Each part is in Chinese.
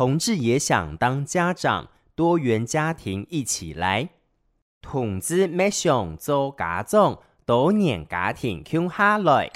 同志也想当家长，多元家庭一起来。同志没想做家长，多年家庭共下来。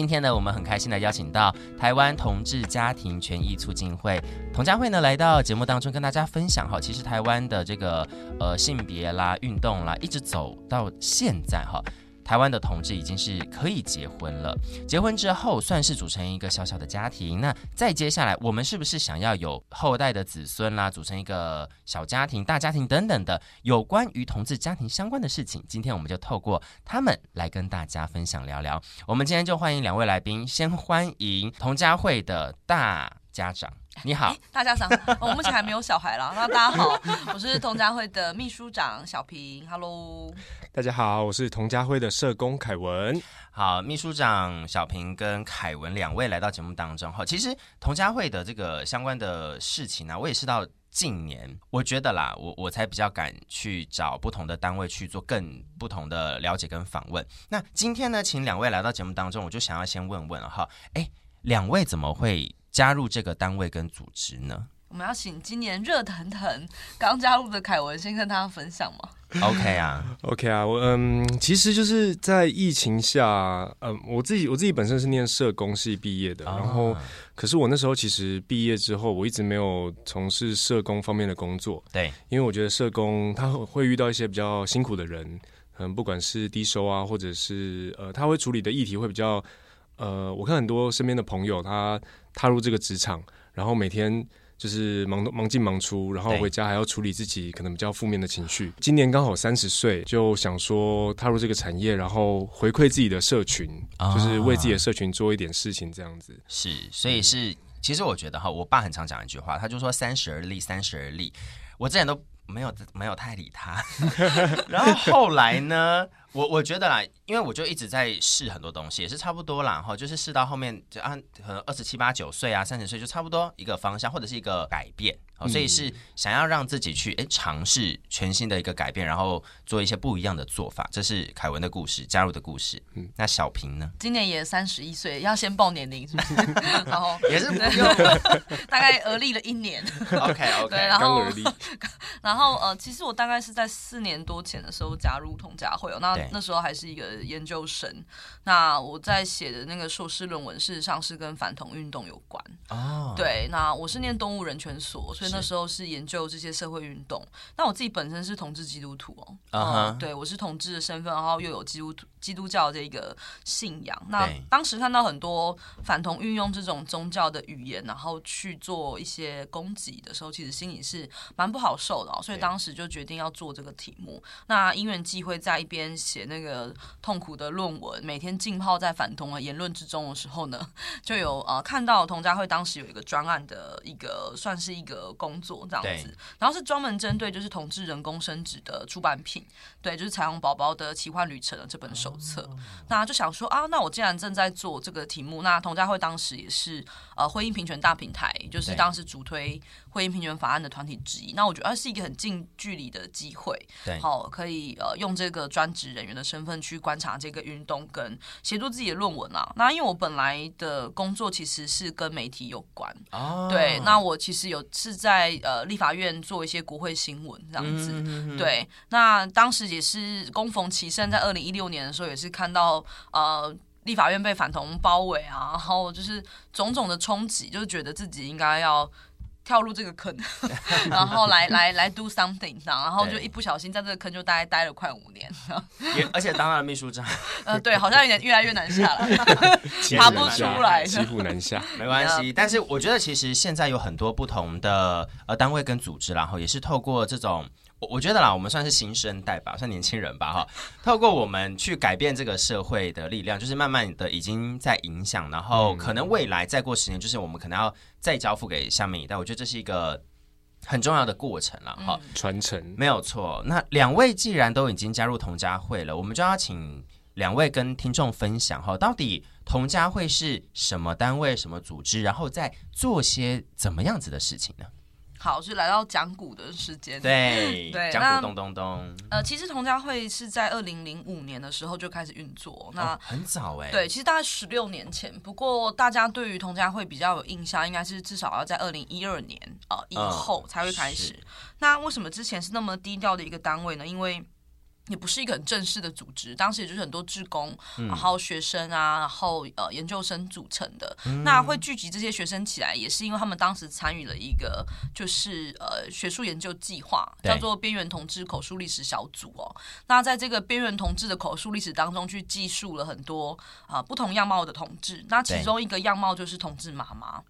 今天呢，我们很开心的邀请到台湾同志家庭权益促进会同家会呢，来到节目当中跟大家分享哈。其实台湾的这个呃性别啦、运动啦，一直走到现在哈。台湾的同志已经是可以结婚了，结婚之后算是组成一个小小的家庭。那再接下来，我们是不是想要有后代的子孙啦，组成一个小家庭、大家庭等等的有关于同志家庭相关的事情？今天我们就透过他们来跟大家分享聊聊。我们今天就欢迎两位来宾，先欢迎同家会的大家长。你好，大家好。我目前还没有小孩啦。那大家好，我是童家会的秘书长小平。Hello，大家好，我是童家会的社工凯文。好，秘书长小平跟凯文两位来到节目当中。哈，其实童家会的这个相关的事情呢、啊，我也是到近年，我觉得啦，我我才比较敢去找不同的单位去做更不同的了解跟访问。那今天呢，请两位来到节目当中，我就想要先问问哈，哎，两位怎么会加入这个单位跟组织呢？我们要请今年热腾腾刚加入的凯文先跟大家分享吗？OK 啊，OK 啊，我嗯，其实就是在疫情下，嗯，我自己我自己本身是念社工系毕业的，然后可是我那时候其实毕业之后，我一直没有从事社工方面的工作，对，因为我觉得社工他会遇到一些比较辛苦的人，嗯，不管是低收啊，或者是呃，他会处理的议题会比较，呃，我看很多身边的朋友他。踏入这个职场，然后每天就是忙忙进忙出，然后回家还要处理自己可能比较负面的情绪。今年刚好三十岁，就想说踏入这个产业，然后回馈自己的社群，哦，就是为自己的社群做一点事情，这样子。是，所以是，其实我觉得哈，我爸很常讲一句话，他就说“三十而立，三十而立”。我之前都没有没有太理他，然后后来呢？我我觉得啦，因为我就一直在试很多东西，也是差不多啦，哈，就是试到后面就按可能二十七八九岁啊，三十岁就差不多一个方向或者是一个改变，好，所以是想要让自己去诶尝试全新的一个改变，然后做一些不一样的做法。这是凯文的故事，加入的故事。嗯，那小平呢？今年也三十一岁，要先报年龄是不是？然后也是不用，大概而立了一年。OK OK，然后 然后呃，其实我大概是在四年多前的时候加入同家会哦，那。那时候还是一个研究生，那我在写的那个硕士论文，事实上是跟反同运动有关。哦，对，那我是念动物人权所，所以那时候是研究这些社会运动。那我自己本身是同志基督徒哦，啊、uh -huh. 嗯，对，我是同志的身份，然后又有基督徒基督教这个信仰。那当时看到很多反同运用这种宗教的语言，然后去做一些攻击的时候，其实心里是蛮不好受的哦。所以当时就决定要做这个题目。那因缘际会在一边。写那个痛苦的论文，每天浸泡在反同的言论之中的时候呢，就有呃看到同家会当时有一个专案的一个算是一个工作这样子，然后是专门针对就是同志人工生殖的出版品，对，就是彩虹宝宝的奇幻旅程的这本手册，哦，那就想说啊，那我既然正在做这个题目，那同家会当时也是呃婚姻平权大平台，就是当时主推婚姻平权法案的团体之一，那我觉得是一个很近距离的机会，对，好可以呃用这个专职人。员的身份去观察这个运动，跟协助自己的论文啊。那因为我本来的工作其实是跟媒体有关，oh. 对。那我其实有是在呃立法院做一些国会新闻这样子，mm -hmm. 对。那当时也是恭逢其盛，在二零一六年的时候，也是看到呃立法院被反同包围啊，然后就是种种的冲击，就是觉得自己应该要。跳入这个坑，然后来来来 do something，然后就一不小心在这个坑就大概待了快五年，也而且当了秘书长，呃，对，好像有点越来越难下来，爬不出来，骑虎难下，没关系。但是我觉得其实现在有很多不同的呃单位跟组织，然后也是透过这种。我我觉得啦，我们算是新生代吧，算年轻人吧，哈。透过我们去改变这个社会的力量，就是慢慢的已经在影响，然后可能未来再过十年，就是我们可能要再交付给下面一代。我觉得这是一个很重要的过程了，哈。传承没有错。那两位既然都已经加入同家会了，我们就要请两位跟听众分享哈，到底同家会是什么单位、什么组织，然后再做些怎么样子的事情呢？好，是来到讲股的时间。对对，讲股咚咚咚。呃，其实同家会是在二零零五年的时候就开始运作，那、哦、很早哎。对，其实大概十六年前。不过大家对于同家会比较有印象，应该是至少要在二零一二年啊、呃、以后才会开始。那为什么之前是那么低调的一个单位呢？因为也不是一个很正式的组织，当时也就是很多志工，嗯、然后学生啊，然后呃研究生组成的。嗯、那会聚集这些学生起来，也是因为他们当时参与了一个就是呃学术研究计划，叫做边缘同志口述历史小组哦。那在这个边缘同志的口述历史当中，去记述了很多啊、呃、不同样貌的同志。那其中一个样貌就是同志妈妈。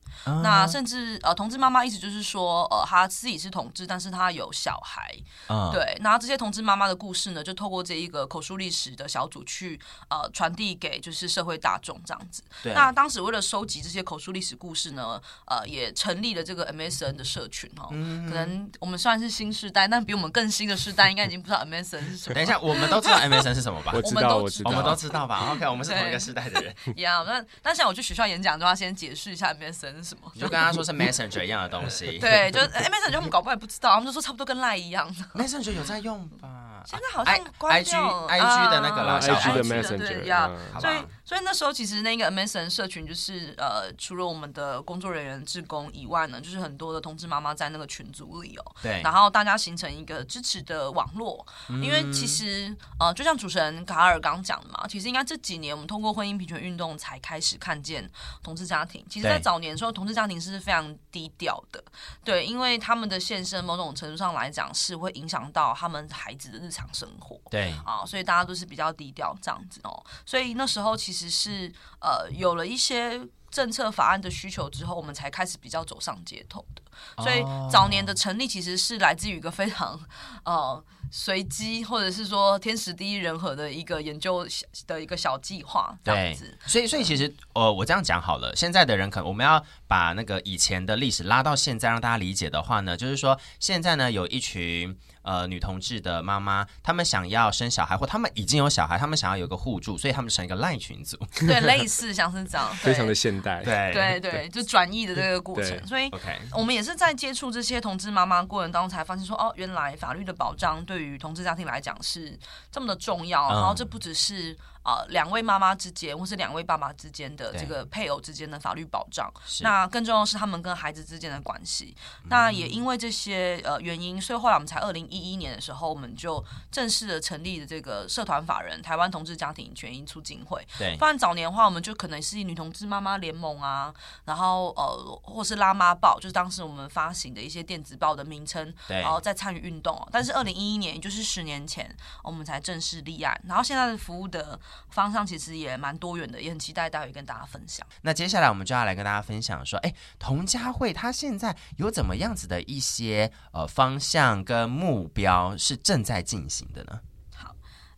那甚至呃同志妈妈意思就是说呃她自己是同志，但是她有小孩。嗯、对，然后这些同志妈妈的故事呢，就透过这一个口述历史的小组去呃传递给就是社会大众这样子。对。那当时为了收集这些口述历史故事呢，呃，也成立了这个 MSN 的社群哦。嗯。可能我们算是新世代，但比我们更新的世代应该已经不知道 MSN 是什么。等一下，我们都知道 MSN 是什么吧？我知道，我知道，我们都知道吧？OK，我们是同一个世代的人。一样。那那像我去学校演讲的话，先解释一下 MSN 是什么。就跟他说是 Messenger 一样的东西。对，就 MSN 他们搞不好也不知道，他们就说差不多跟 Line 一样。Messenger 有在用吧？现在好像关掉了 I G I G 的那个啦，小 I G 的 Messenger，呀，所以所以那时候其实那个 MSN 社群就是呃，除了我们的工作人员、职工以外呢，就是很多的同志妈妈在那个群组里哦，对，然后大家形成一个支持的网络，因为其实呃，就像主持人卡尔刚讲的嘛，其实应该这几年我们通过婚姻平权运动才开始看见同志家庭，其实在早年的时候，同志家庭是非常低调的，对，因为他们的现身某种程度上来讲是会影响到他们孩子的日常生活，对。啊，所以大家都是比较低调这样子哦。所以那时候其实是呃有了一些政策法案的需求之后，我们才开始比较走上街头的。所以早年的成立其实是来自于一个非常呃随机或者是说天时地利人和的一个研究的一个小计划这样子。所以所以其实呃我这样讲好了，现在的人可能我们要把那个以前的历史拉到现在让大家理解的话呢，就是说现在呢有一群。呃，女同志的妈妈，她们想要生小孩，或她们已经有小孩，她们想要有个互助，所以她们成一个赖群组，对，类似像是这样，非常的现代，对对对，就转译的这个过程。所以，OK，我们也是在接触这些同志妈妈过程当中，才发现说，哦，原来法律的保障对于同志家庭来讲是这么的重要，嗯、然后这不只是。啊，两位妈妈之间，或是两位爸爸之间的这个配偶之间的法律保障，那更重要的是他们跟孩子之间的关系。那也因为这些呃原因，所以后来我们才二零一一年的时候，我们就正式的成立了这个社团法人台湾同志家庭权益促进会。对，不然早年的话，我们就可能是女同志妈妈联盟啊，然后呃，或是拉妈报，就是当时我们发行的一些电子报的名称，然后再参与运动。但是二零一一年，也就是十年前，我们才正式立案。然后现在的服务的。方向其实也蛮多元的，也很期待待会跟大家分享。那接下来我们就要来跟大家分享说，哎，同家会它现在有怎么样子的一些呃方向跟目标是正在进行的呢？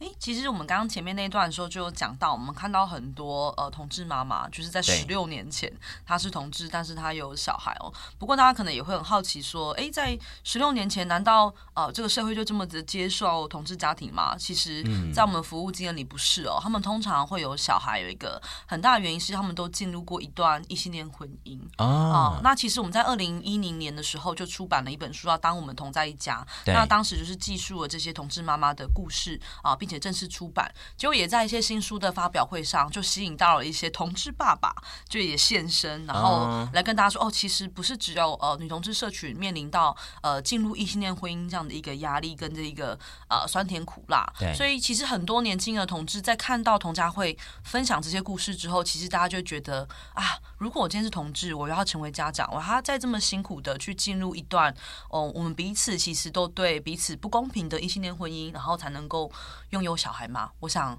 诶，其实我们刚刚前面那一段的时候就有讲到，我们看到很多呃同志妈妈，就是在十六年前她是同志，但是她有小孩哦。不过大家可能也会很好奇说，诶，在十六年前，难道呃这个社会就这么的接受同志家庭吗？其实，在我们服务经验里不是哦，他们通常会有小孩，有一个很大的原因是他们都进入过一段异性恋婚姻啊、呃。那其实我们在二零一零年的时候就出版了一本书，叫《当我们同在一家》，那当时就是记述了这些同志妈妈的故事啊、呃，并且正式出版，结果也在一些新书的发表会上，就吸引到了一些同志爸爸，就也现身，然后来跟大家说：“哦，其实不是只有呃女同志社群面临到呃进入异性恋婚姻这样的一个压力跟这一个呃酸甜苦辣。”所以其实很多年轻的同志在看到同家会分享这些故事之后，其实大家就觉得啊，如果我今天是同志，我要成为家长，我还要再这么辛苦的去进入一段哦、呃，我们彼此其实都对彼此不公平的异性恋婚姻，然后才能够拥有小孩。嘛，我想，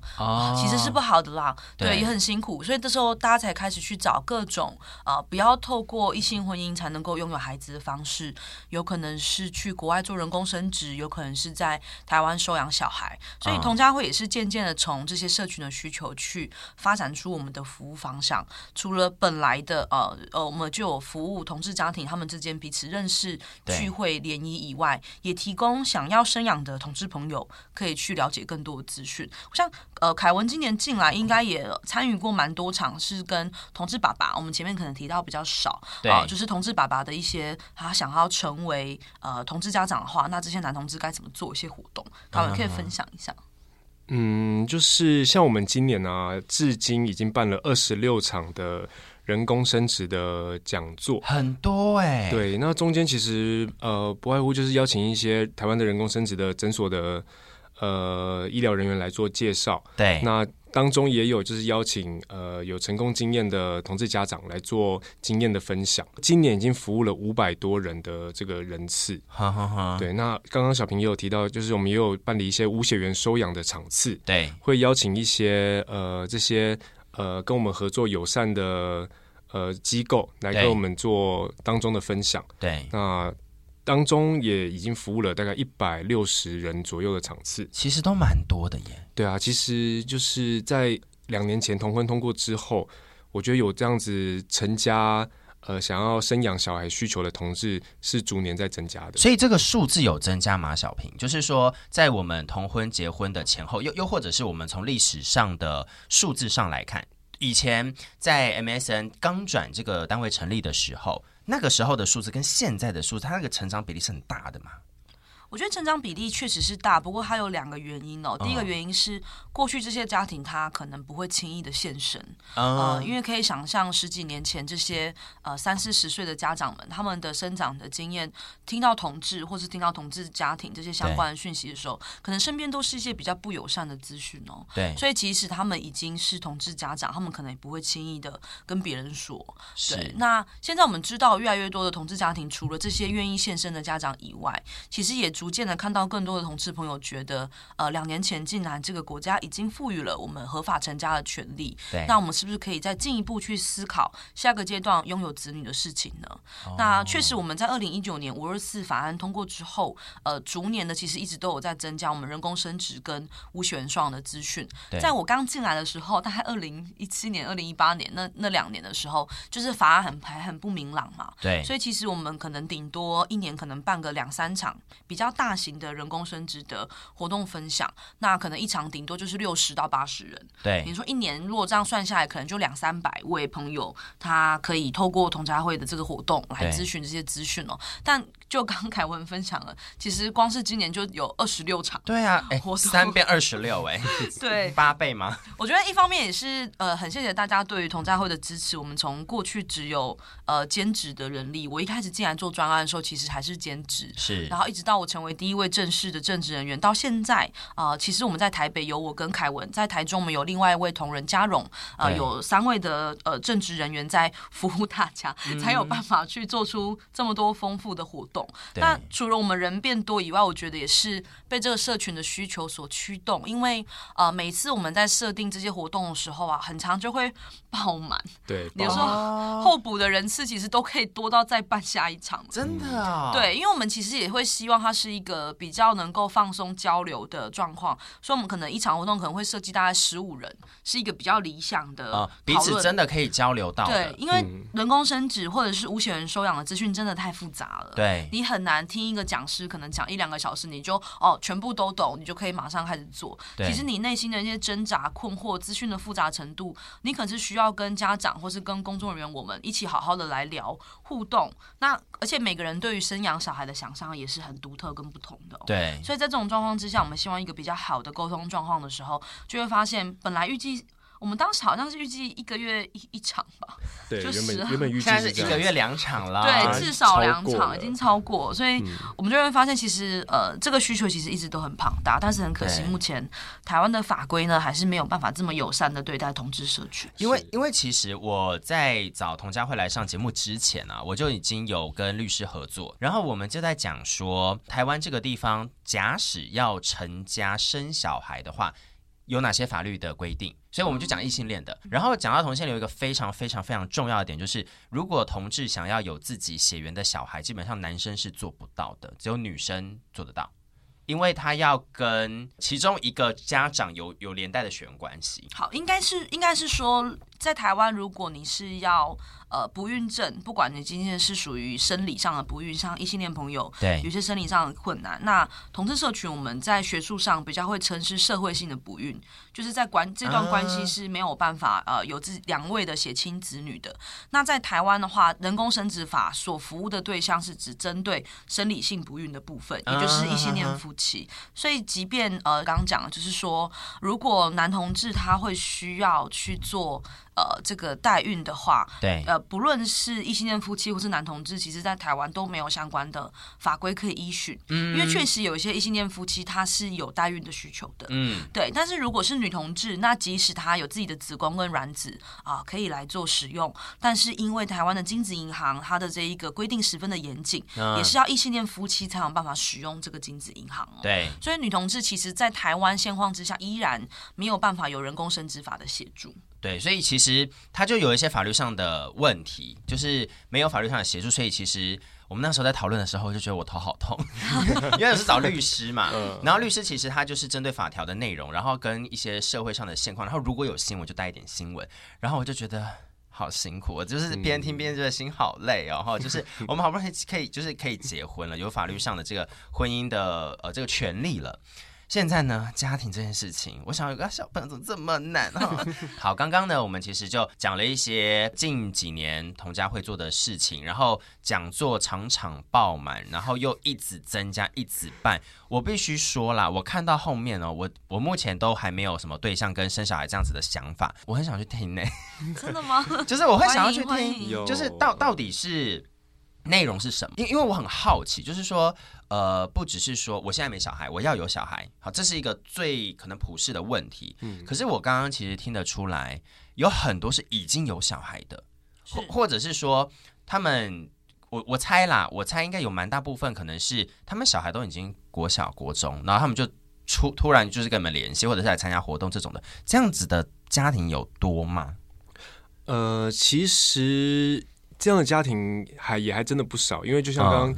其实是不好的啦，对，对，也很辛苦，所以这时候大家才开始去找各种啊、呃，不要透过异性婚姻才能够拥有孩子的方式，有可能是去国外做人工生殖，有可能是在台湾收养小孩，所以同家会也是渐渐的从这些社群的需求去发展出我们的服务方向。除了本来的呃呃，我们就有服务同志家庭他们之间彼此认识、聚会联谊以外，也提供想要生养的同志朋友可以去了解更更多的资讯。像呃，凯文今年进来，应该也参与过蛮多场，是跟同志爸爸。我们前面可能提到比较少，对、呃，就是同志爸爸的一些，他想要成为呃同志家长的话，那这些男同志该怎么做一些活动？他们可以分享一下。嗯，就是像我们今年啊，至今已经办了二十六场的人工生殖的讲座，很多哎、欸。对，那中间其实呃，不外乎就是邀请一些台湾的人工生殖的诊所的呃医疗人员来做介绍。对，那。当中也有就是邀请呃有成功经验的同志家长来做经验的分享。今年已经服务了五百多人的这个人次，哈哈哈。对，那刚刚小平也有提到，就是我们也有办理一些无血缘收养的场次，对，会邀请一些呃这些呃跟我们合作友善的呃机构来跟我们做当中的分享，对，那。当中也已经服务了大概一百六十人左右的场次，其实都蛮多的耶。对啊，其实就是在两年前同婚通过之后，我觉得有这样子成家呃想要生养小孩需求的同志是逐年在增加的。所以这个数字有增加吗？小平，就是说在我们同婚结婚的前后，又又或者是我们从历史上的数字上来看，以前在 MSN 刚转这个单位成立的时候。那个时候的数字跟现在的数字，它那个成长比例是很大的嘛？我觉得成长比例确实是大，不过它有两个原因哦。第一个原因是过去这些家庭他可能不会轻易的现身，呃，因为可以想象十几年前这些呃三四十岁的家长们，他们的生长的经验，听到同志或是听到同志家庭这些相关的讯息的时候，可能身边都是一些比较不友善的资讯哦。对，所以即使他们已经是同志家长，他们可能也不会轻易的跟别人说。对，是。那现在我们知道越来越多的同志家庭，除了这些愿意现身的家长以外，其实也。逐渐的看到更多的同志朋友觉得，呃，两年前竟然这个国家已经赋予了我们合法成家的权利，对，那我们是不是可以再进一步去思考下个阶段拥有子女的事情呢？哦、那确实我们在二零一九年五二四法案通过之后，呃，逐年的其实一直都有在增加我们人工生殖跟无血缘双的资讯。在我刚进来的时候，大概二零一七年、二零一八年那那两年的时候，就是法案很还很不明朗嘛，对，所以其实我们可能顶多一年可能办个两三场比较。大型的人工生殖的活动分享，那可能一场顶多就是六十到八十人。对，你说一年如果这样算下来，可能就两三百位朋友，他可以透过同家会的这个活动来咨询这些资讯哦。但就刚凯文分享了，其实光是今年就有二十六场。对啊，哎，三变二十六，哎，对，八倍吗？我觉得一方面也是呃，很谢谢大家对于同家会的支持。我们从过去只有呃兼职的人力，我一开始进来做专案的时候，其实还是兼职，是，然后一直到我成为第一位正式的正职人员，到现在啊、呃，其实我们在台北有我跟凯文，在台中我们有另外一位同仁嘉荣，呃，有三位的呃正职人员在服务大家，嗯，才有办法去做出这么多丰富的活动。那除了我们人变多以外，我觉得也是被这个社群的需求所驱动，因为呃，每次我们在设定这些活动的时候啊，很长就会爆满，对，有时候候补的人次其实都可以多到再办下一场，真的啊，对，因为我们其实也会希望它是一个。比较能够放松交流的状况，所以我们可能一场活动可能会设计大概十五人，是一个比较理想的彼此真的可以交流到。对，因为人工生殖或者是无血缘收养的资讯真的太复杂了，对，你很难听一个讲师可能讲一两个小时，你就哦全部都懂，你就可以马上开始做。其实你内心的一些挣扎、困惑、资讯的复杂程度，你可能是需要跟家长或是跟工作人员我们一起好好的来聊互动。那而且每个人对于生养小孩的想象也是很独特跟不同的。对，所以在这种状况之下，我们希望一个比较好的沟通状况的时候，就会发现本来预计。我们当时好像是预计一个月一一场吧，对，就原本原本预计是一个月两场啦，对，至少两场已经超过，所以我们就会发现，其实呃，这个需求其实一直都很庞大，但是很可惜，目前台湾的法规呢，还是没有办法这么友善的对待同志社群。因为因为其实我在找童佳慧来上节目之前啊，我就已经有跟律师合作，然后我们就在讲说，台湾这个地方，假使要成家生小孩的话。有哪些法律的规定？所以我们就讲异性恋的。然后讲到同性恋，有一个非常非常非常重要的点，就是如果同志想要有自己血缘的小孩，基本上男生是做不到的，只有女生做得到，因为他要跟其中一个家长有有连带的血缘关系。好，应该是应该是说。在台湾，如果你是要呃不孕症，不管你今天是属于生理上的不孕，像异性恋朋友，对，有些生理上的困难，那同志社群我们在学术上比较会称是社会性的不孕，就是在关这段关系是没有办法呃有自两位的血亲子女的。那在台湾的话，人工生殖法所服务的对象是只针对生理性不孕的部分，也就是异性恋夫妻。所以，即便呃刚刚讲的就是说，如果男同志他会需要去做。呃，这个代孕的话，对，呃，不论是异性恋夫妻或是男同志，其实在台湾都没有相关的法规可以依循，嗯，因为确实有一些异性恋夫妻他是有代孕的需求的，嗯，对。但是如果是女同志，那即使她有自己的子宫跟卵子啊，呃，可以来做使用，但是因为台湾的精子银行它的这一个规定十分的严谨，嗯，也是要异性恋夫妻才有办法使用这个精子银行哦，对。所以女同志其实，在台湾现况之下，依然没有办法有人工生殖法的协助。对，所以其实它就有一些法律上的问题，就是没有法律上的协助。所以其实我们那时候在讨论的时候，就觉得我头好痛，因为我是找律师嘛。然后律师其实他就是针对法条的内容，然后跟一些社会上的现况，然后如果有新闻就带一点新闻。然后我就觉得好辛苦，我就是边听边觉得心好累哦。然后就是我们好不容易可以就是可以结婚了，有法律上的这个婚姻的呃这个权利了。现在呢，家庭这件事情，我想有个小朋友怎么这么难啊？好，刚刚呢，我们其实就讲了一些近几年童家会做的事情，然后讲座场场爆满，然后又一直增加，一直办。我必须说啦，我看到后面哦，我我目前都还没有什么对象跟生小孩这样子的想法，我很想去听呢。真的吗？就是我会想要去听，就是到到底是。内容是什么？因因为我很好奇，就是说，呃，不只是说我现在没小孩，我要有小孩，好，这是一个最可能普世的问题。嗯，可是我刚刚其实听得出来，有很多是已经有小孩的，或或者是说，他们，我我猜啦，我猜应该有蛮大部分可能是他们小孩都已经国小、国中，然后他们就出突然就是跟你们联系，或者是来参加活动这种的，这样子的家庭有多吗？呃，其实。这样的家庭还也还真的不少，因为就像刚刚、哦、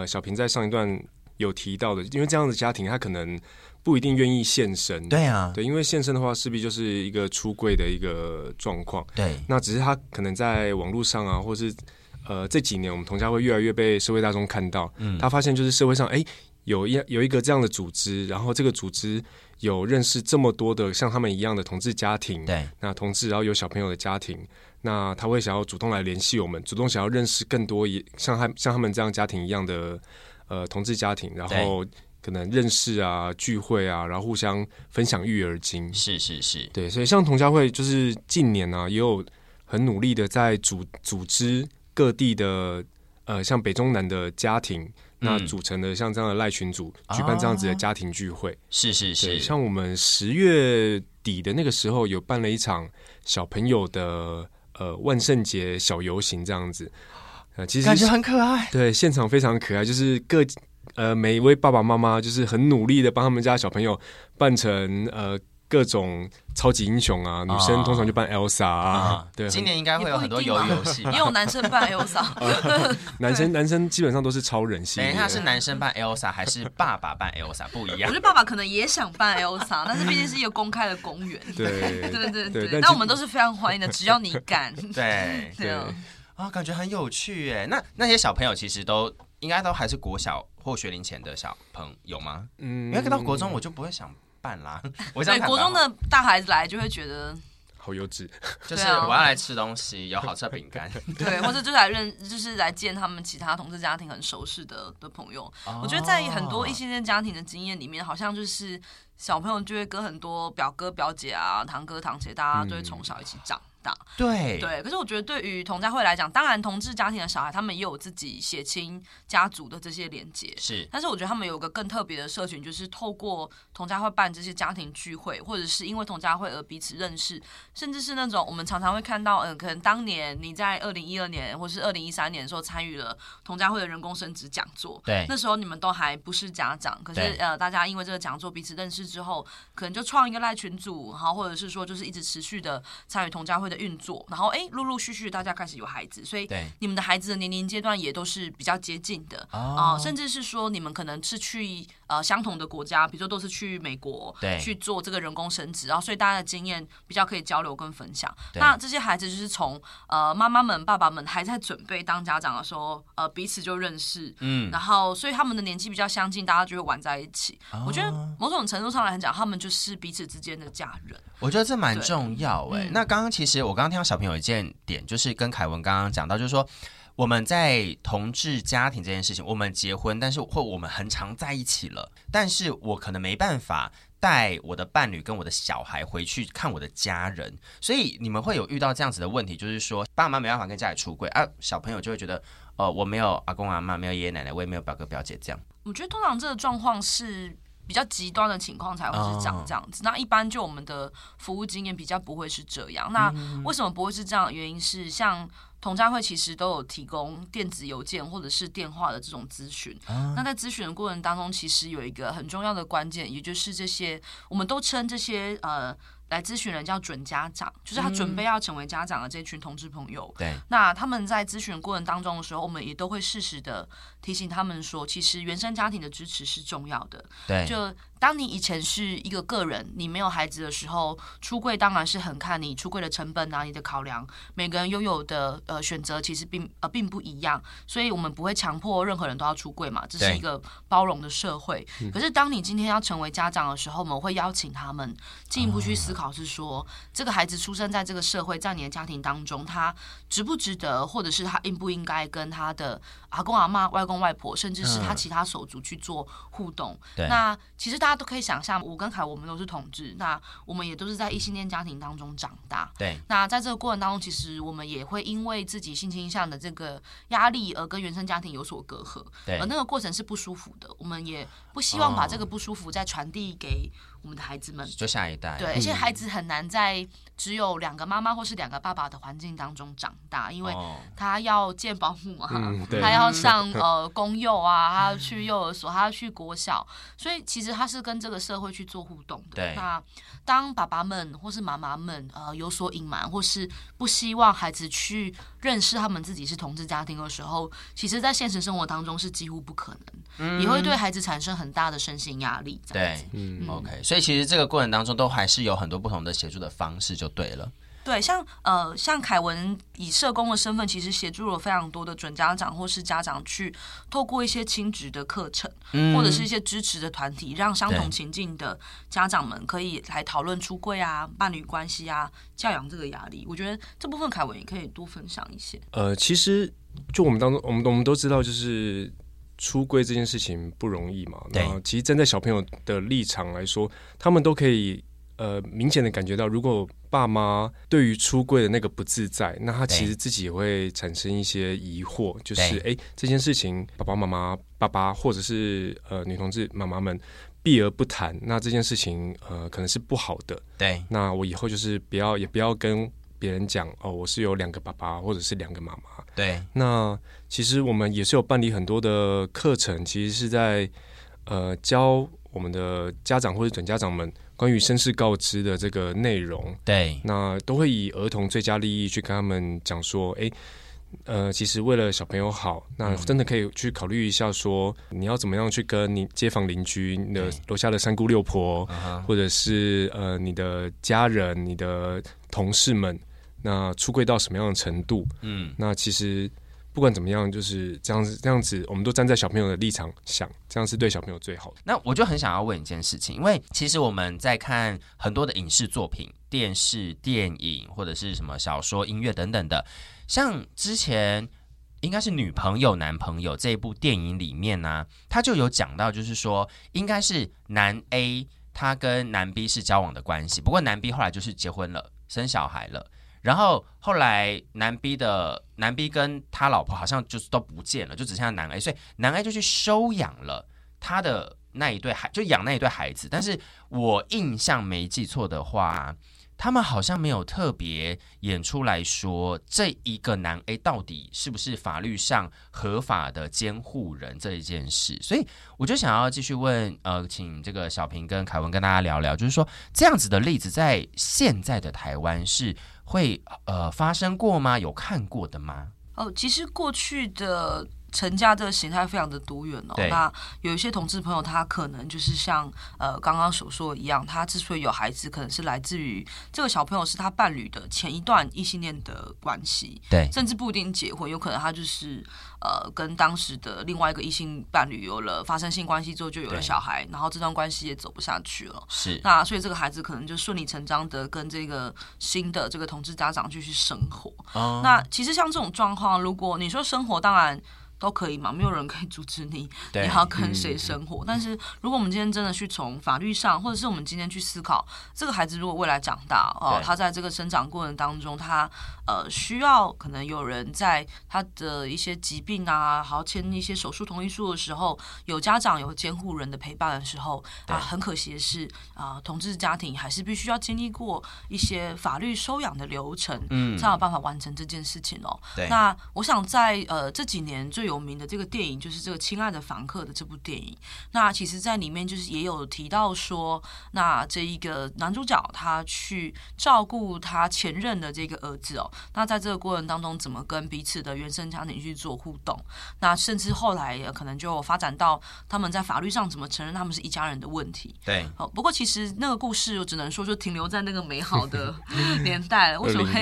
呃小平在上一段有提到的，因为这样的家庭他可能不一定愿意现身，对啊，对，因为现身的话势必就是一个出柜的一个状况，对，那只是他可能在网络上啊，或是呃这几年我们同家会越来越被社会大众看到，嗯，他发现就是社会上哎有一有一个这样的组织，然后这个组织有认识这么多的像他们一样的同志家庭，对，那同志然后有小朋友的家庭。那他会想要主动来联系我们，主动想要认识更多也像他像他们这样家庭一样的呃同志家庭，然后可能认识啊聚会啊，然后互相分享育儿经。是是是，对，所以像同家会就是近年呢、啊、也有很努力的在组组织各地的呃像北中南的家庭，嗯、那组成的像这样的赖群组举办这样子的家庭聚会。哦、是是是，像我们十月底的那个时候有办了一场小朋友的。呃，万圣节小游行这样子，呃，其实感觉很可爱。对，现场非常可爱，就是各呃每一位爸爸妈妈就是很努力的帮他们家小朋友扮成呃各种超级英雄啊，女生通常就扮 Elsa 啊。啊对，今年应该会有很多游游戏，也有男生扮 Elsa。男生男生基本上都是超人系列。等一下是男生扮 Elsa 还是爸爸扮 Elsa 不一样？我觉得爸爸可能也想扮 Elsa，但是毕竟是一个公开的公园。对对对对对。那我们都是非常欢迎的，只要你敢。对对啊，感觉很有趣耶。那那些小朋友其实都应该都还是国小或学龄前的小朋友吗？嗯，因为到国中我就不会想。啦，我想国中的大孩子来就会觉得好幼稚，就是我要来吃东西，有好吃的饼干，对，或者就是来认，就是来见他们其他同事家庭很熟识的的朋友。Oh. 我觉得在很多异性恋家庭的经验里面，好像就是小朋友就会跟很多表哥表姐啊、堂哥堂姐，大家都会从小一起长。嗯对对，可是我觉得对于同家会来讲，当然同志家庭的小孩，他们也有自己血亲家族的这些连接，是。但是我觉得他们有个更特别的社群，就是透过同家会办这些家庭聚会，或者是因为同家会而彼此认识，甚至是那种我们常常会看到，嗯、呃，可能当年你在二零一二年或是二零一三年的时候参与了同家会的人工生殖讲座，对，那时候你们都还不是家长，可是呃，大家因为这个讲座彼此认识之后，可能就创一个赖群组，然后或者是说就是一直持续的参与同家会的。的运作，然后哎，陆陆续续大家开始有孩子，所以你们的孩子的年龄阶段也都是比较接近的啊、呃，甚至是说你们可能是去呃相同的国家，比如说都是去美国去做这个人工生殖，然后所以大家的经验比较可以交流跟分享。那这些孩子就是从呃妈妈们、爸爸们还在准备当家长的时候，呃彼此就认识，嗯，然后所以他们的年纪比较相近，大家就会玩在一起。哦、我觉得某种程度上来讲，他们就是彼此之间的家人。我觉得这蛮重要哎、欸。那刚刚其实我刚刚听到小朋友一件点，就是跟凯文刚刚讲到，就是说我们在同志家庭这件事情，我们结婚，但是或我们很常在一起了，但是我可能没办法带我的伴侣跟我的小孩回去看我的家人，所以你们会有遇到这样子的问题，就是说爸妈没办法跟家里出柜啊，小朋友就会觉得，呃，我没有阿公阿妈，没有爷爷奶奶，我也没有表哥表姐这样。我觉得通常这个状况是。比较极端的情况才会是长这样子，oh. 那一般就我们的服务经验比较不会是这样。那为什么不会是这样的原因是，像同家会其实都有提供电子邮件或者是电话的这种咨询。Oh. 那在咨询的过程当中，其实有一个很重要的关键，也就是这些我们都称这些呃。来咨询人叫准家长，就是他准备要成为家长的这群同志朋友。对、嗯，那他们在咨询过程当中的时候，我们也都会适时的提醒他们说，其实原生家庭的支持是重要的。对，就。当你以前是一个个人，你没有孩子的时候，出柜当然是很看你出柜的成本啊，你的考量。每个人拥有的呃选择其实并呃并不一样，所以我们不会强迫任何人都要出柜嘛，这是一个包容的社会。可是当你今天要成为家长的时候，我们会邀请他们进一步去思考，是说这个孩子出生在这个社会，在你的家庭当中，他值不值得，或者是他应不应该跟他的阿公阿妈、外公外婆，甚至是他其他手足去做互动？那其实大家都可以想象，我跟凯，我们都是同志，那我们也都是在异性恋家庭当中长大。对，那在这个过程当中，其实我们也会因为自己性倾向的这个压力而跟原生家庭有所隔阂。对，而那个过程是不舒服的，我们也不希望把这个不舒服再传递给我们的孩子们，就下一代。对，而且孩子很难在只有两个妈妈或是两个爸爸的环境当中长大，因为他要见保姆啊，嗯、他要 上呃公幼啊，他要去幼儿所，他要去国小，所以其实他是跟这个社会去做互动的。那当爸爸们或是妈妈们呃有所隐瞒，或是不希望孩子去认识他们自己是同志家庭的时候，其实，在现实生活当中是几乎不可能，嗯、也会对孩子产生很大的身心压力。对，嗯，OK，所以其实这个过程当中都还是有很多不同的协助的方式，就对了。对，像呃，像凯文以社工的身份，其实协助了非常多的准家长或是家长，去透过一些亲职的课程，嗯、或者是一些支持的团体，让相同情境的家长们可以来讨论出柜啊、伴侣关系啊、教养这个压力。我觉得这部分凯文也可以多分享一些。呃，其实就我们当中，我们我们都知道，就是出柜这件事情不容易嘛。对。那其实站在小朋友的立场来说，他们都可以。呃，明显的感觉到，如果爸妈对于出柜的那个不自在，那他其实自己也会产生一些疑惑，就是哎，这件事情爸爸妈妈、爸爸或者是呃女同志妈妈们避而不谈，那这件事情呃可能是不好的。对，那我以后就是不要也不要跟别人讲哦，我是有两个爸爸或者是两个妈妈。对，那其实我们也是有办理很多的课程，其实是在呃教我们的家长或者准家长们。关于身世告知的这个内容，对，那都会以儿童最佳利益去跟他们讲说，哎，呃，其实为了小朋友好，那真的可以去考虑一下，说你要怎么样去跟你街坊邻居、你的楼下的三姑六婆，或者是呃你的家人、你的同事们，那出柜到什么样的程度？嗯，那其实。不管怎么样，就是这样子，这样子，我们都站在小朋友的立场想，这样是对小朋友最好的。那我就很想要问一件事情，因为其实我们在看很多的影视作品、电视、电影或者是什么小说、音乐等等的，像之前应该是《女朋友男朋友》这一部电影里面呢、他就有讲到，就是说应该是男 A 他跟男 B 是交往的关系，不过男 B 后来就是结婚了，生小孩了。然后后来男 B 的男 B 跟他老婆好像就是都不见了，就只剩下男 A，所以男 A 就去收养了他的那一对孩，就养那一对孩子。但是我印象没记错的话，他们好像没有特别演出来说这一个男 A 到底是不是法律上合法的监护人这一件事。所以我就想要继续问，呃，请这个小平跟凯文跟大家聊聊，就是说这样子的例子在现在的台湾是。会呃发生过吗？有看过的吗？哦，其实过去的。成家这个形态非常的多元哦。那有一些同志朋友，他可能就是像呃刚刚所说的一样，他之所以有孩子，可能是来自于这个小朋友是他伴侣的前一段异性恋的关系，对，甚至不一定结婚，有可能他就是呃跟当时的另外一个异性伴侣有了发生性关系之后就有了小孩，然后这段关系也走不下去了，是。那所以这个孩子可能就顺理成章的跟这个新的这个同志家长继续生活。哦。那其实像这种状况，如果你说生活，当然。都可以嘛，没有人可以阻止你，你要跟谁生活。嗯、但是，如果我们今天真的去从法律上，或者是我们今天去思考，这个孩子如果未来长大哦，他在这个生长过程当中，他呃需要可能有人在他的一些疾病啊，好签一些手术同意书的时候，有家长有监护人的陪伴的时候啊，很可惜的是啊、呃，同志家庭还是必须要经历过一些法律收养的流程，嗯，才有办法完成这件事情哦。那我想在呃这几年最有名的这个电影就是这个《亲爱的房客》的这部电影。那其实，在里面就是也有提到说，那这一个男主角他去照顾他前任的这个儿子哦。那在这个过程当中，怎么跟彼此的原生家庭去做互动？那甚至后来也可能就发展到他们在法律上怎么承认他们是一家人的问题。对。好，不过其实那个故事我只能说就停留在那个美好的 年代了。为什么会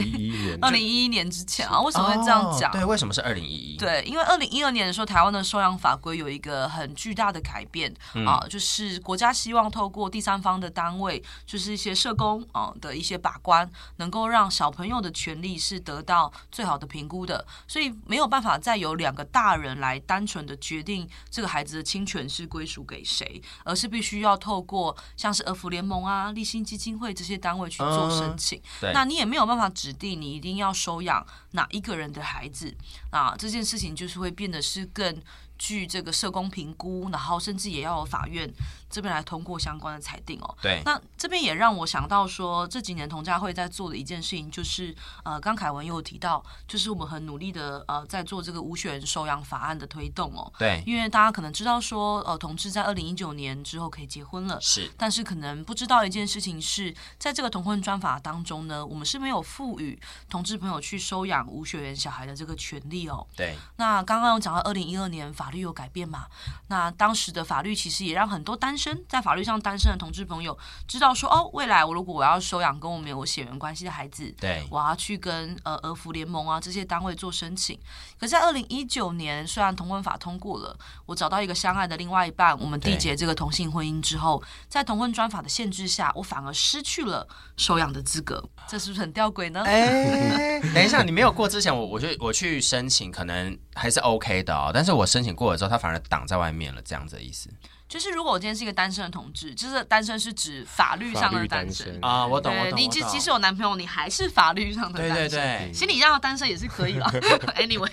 二零一一年之前啊？为什么会这样讲？对，为什么是二零一一？对，因为二零一二年的时候，台湾的收养法规有一个很巨大的改变、嗯、啊，就是国家希望透过第三方的单位，就是一些社工啊的一些把关，能够让小朋友的权利是得到最好的评估的，所以没有办法再由两个大人来单纯的决定这个孩子的侵权是归属给谁，而是必须要透过像是儿福联盟啊、立新基金会这些单位去做申请。嗯、那你也没有办法指定你一定要收养哪一个人的孩子那，这件事情就是会变。得是更具这个社工评估，然后甚至也要有法院这边来通过相关的裁定哦。对，那这边也让我想到说，这几年同家会在做的一件事情，就是呃，刚凯文又有提到，就是我们很努力的呃，在做这个无血缘收养法案的推动哦。对，因为大家可能知道说，呃，同志在二零一九年之后可以结婚了，是，但是可能不知道一件事情是，在这个同婚专法当中呢，我们是没有赋予同志朋友去收养无血缘小孩的这个权利哦。对，那刚刚有讲到二零一二年法律有改变嘛？那当时的法律其实也让很多单身在法律上单身的同志朋友知道说，哦，未来我如果我要收养跟我没有血缘关系的孩子，对，我要去跟呃儿福联盟啊这些单位做申请。可是在二零一九年，虽然同婚法通过了，我找到一个相爱的另外一半，我们缔结这个同性婚姻之后，在同婚专法的限制下，我反而失去了收养的资格，这是不是很吊诡呢？哎，等一下，你没有过之前，我我去我去申请，可能还是 OK 的哦。但是我申请过了之后，他反而挡在外面了，这样子的意思。就是如果我今天是一个单身的同志，就是单身是指法律上的单身啊，我懂我懂。你即即使有男朋友，你还是法律上的单身。对对对，心理上的单身也是可以了。Anyway，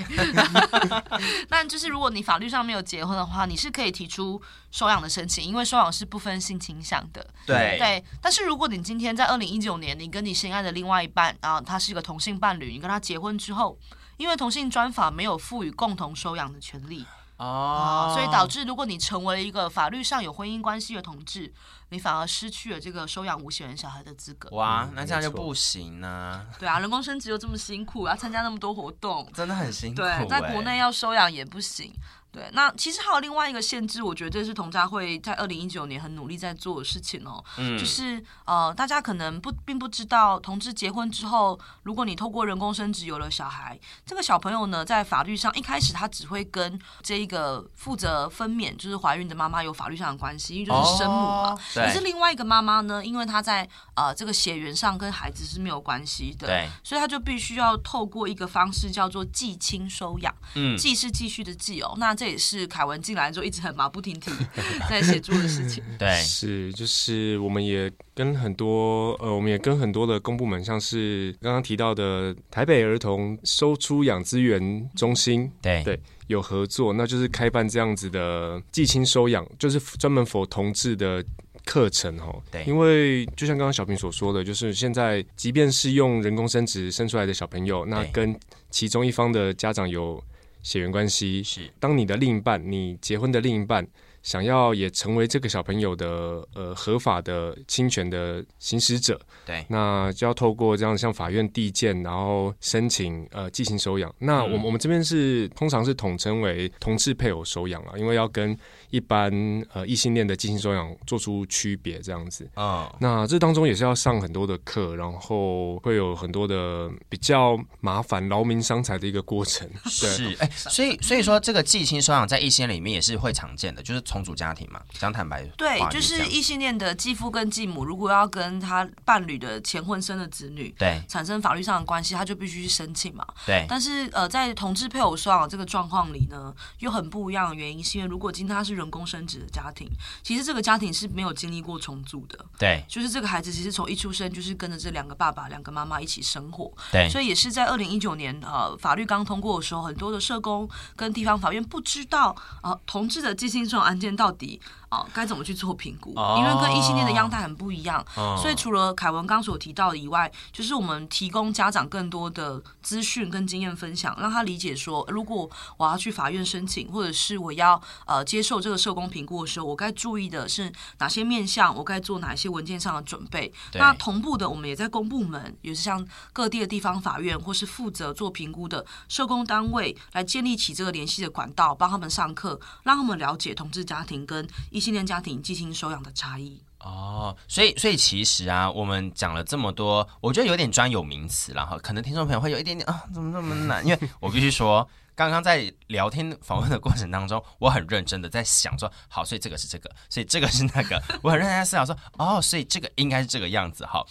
那就是如果你法律上没有结婚的话，你是可以提出收养的申请，因为收养是不分性倾向的。对对，但是如果你今天在二零一九年，你跟你心爱的另外一半啊，他是一个同性伴侣，你跟他结婚之后，因为同性专法没有赋予共同收养的权利。哦、oh，所以导致，如果你成为了一个法律上有婚姻关系的同志，你反而失去了这个收养无血缘小孩的资格。哇，那这样就不行呢、啊？对啊，人工生殖又这么辛苦，要参加那么多活动，真的很辛苦。对，在国内要收养也不行。对，那其实还有另外一个限制，我觉得这是同家会在二零一九年很努力在做的事情哦。嗯，就是呃，大家可能不并不知道，同志结婚之后，如果你透过人工生殖有了小孩，这个小朋友呢，在法律上一开始他只会跟这一个负责分娩就是怀孕的妈妈有法律上的关系，因为就是生母嘛。哦、可是另外一个妈妈呢，因为她在呃这个血缘上跟孩子是没有关系的，对，所以他就必须要透过一个方式叫做继亲收养。嗯，继是继续的继哦，那。这也是凯文进来之后一直很马不停蹄 在协助的事情。对，是就是我们也跟很多呃，我们也跟很多的公部门，像是刚刚提到的台北儿童收出养资源中心，对对，有合作，那就是开办这样子的寄亲收养，就是专门 for 同志的课程哦。对，因为就像刚刚小平所说的，就是现在即便是用人工生殖生出来的小朋友，那跟其中一方的家长有。血缘关系是，当你的另一半，你结婚的另一半想要也成为这个小朋友的呃合法的侵权的行使者，对，那就要透过这样向法院递件，然后申请呃继亲收养。那我们、嗯、我们这边是通常是统称为同志配偶收养啊，因为要跟一般呃异性恋的继亲收养做出区别这样子啊。Oh. 那这当中也是要上很多的课，然后会有很多的比较麻烦、劳民伤财的一个过程。是，哎、欸，所以所以说这个继亲收养在异性里面也是会常见的，就是重组家庭嘛。讲坦白，对，就是异性恋的继父跟继母，如果要跟他伴侣的前婚生的子女对产生法律上的关系，他就必须去申请嘛。对，但是呃，在同志配偶收养这个状况里呢，又很不一样的原因，是因为如果今天他是人工生殖的家庭，其实这个家庭是没有经历过重组的。对，就是这个孩子其实从一出生就是跟着这两个爸爸、两个妈妈一起生活。对，所以也是在二零一九年呃法律刚通过的时候，很多的社工跟地方法院不知道啊、呃、同志的继亲这种见到底。哦，该怎么去做评估？因为跟异性恋的样态很不一样，哦、所以除了凯文刚所提到的以外，就是我们提供家长更多的资讯跟经验分享，让他理解说，如果我要去法院申请，或者是我要呃接受这个社工评估的时候，我该注意的是哪些面向，我该做哪些文件上的准备。那同步的，我们也在公部门，也是像各地的地方法院或是负责做评估的社工单位，来建立起这个联系的管道，帮他们上课，让他们了解同志家庭跟异性恋家庭继亲收养的差异哦，所以所以其实啊，我们讲了这么多，我觉得有点专有名词了哈，可能听众朋友会有一点点啊，怎么这么难？因为我必须说，刚刚在聊天访问的过程当中，我很认真的在想说，好，所以这个是这个，所以这个是那个，我很认真在思考说，哦，所以这个应该是这个样子哈。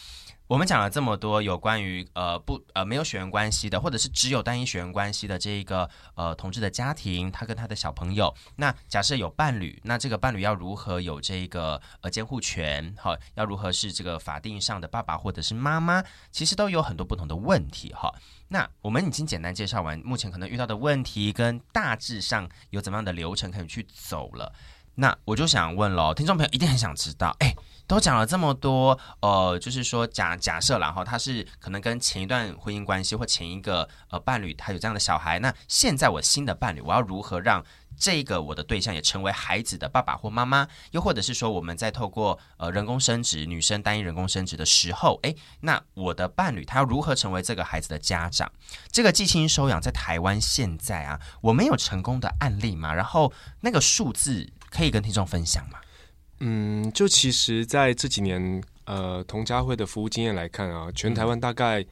我们讲了这么多有关于呃不呃没有血缘关系的，或者是只有单一血缘关系的这一个呃同志的家庭，他跟他的小朋友。那假设有伴侣，那这个伴侣要如何有这个呃监护权？哈，要如何是这个法定上的爸爸或者是妈妈？其实都有很多不同的问题哈。那我们已经简单介绍完目前可能遇到的问题，跟大致上有怎么样的流程可以去走了。那我就想问喽，听众朋友一定很想知道，哎。都讲了这么多，呃，就是说假假设然后他是可能跟前一段婚姻关系或前一个呃伴侣他有这样的小孩，那现在我新的伴侣，我要如何让这个我的对象也成为孩子的爸爸或妈妈？又或者是说我们在透过呃人工生殖，女生单一人工生殖的时候，诶，那我的伴侣他要如何成为这个孩子的家长？这个继亲收养在台湾现在啊，我们有成功的案例吗？然后那个数字可以跟听众分享吗？嗯，就其实在这几年，呃，同家会的服务经验来看啊，全台湾大概，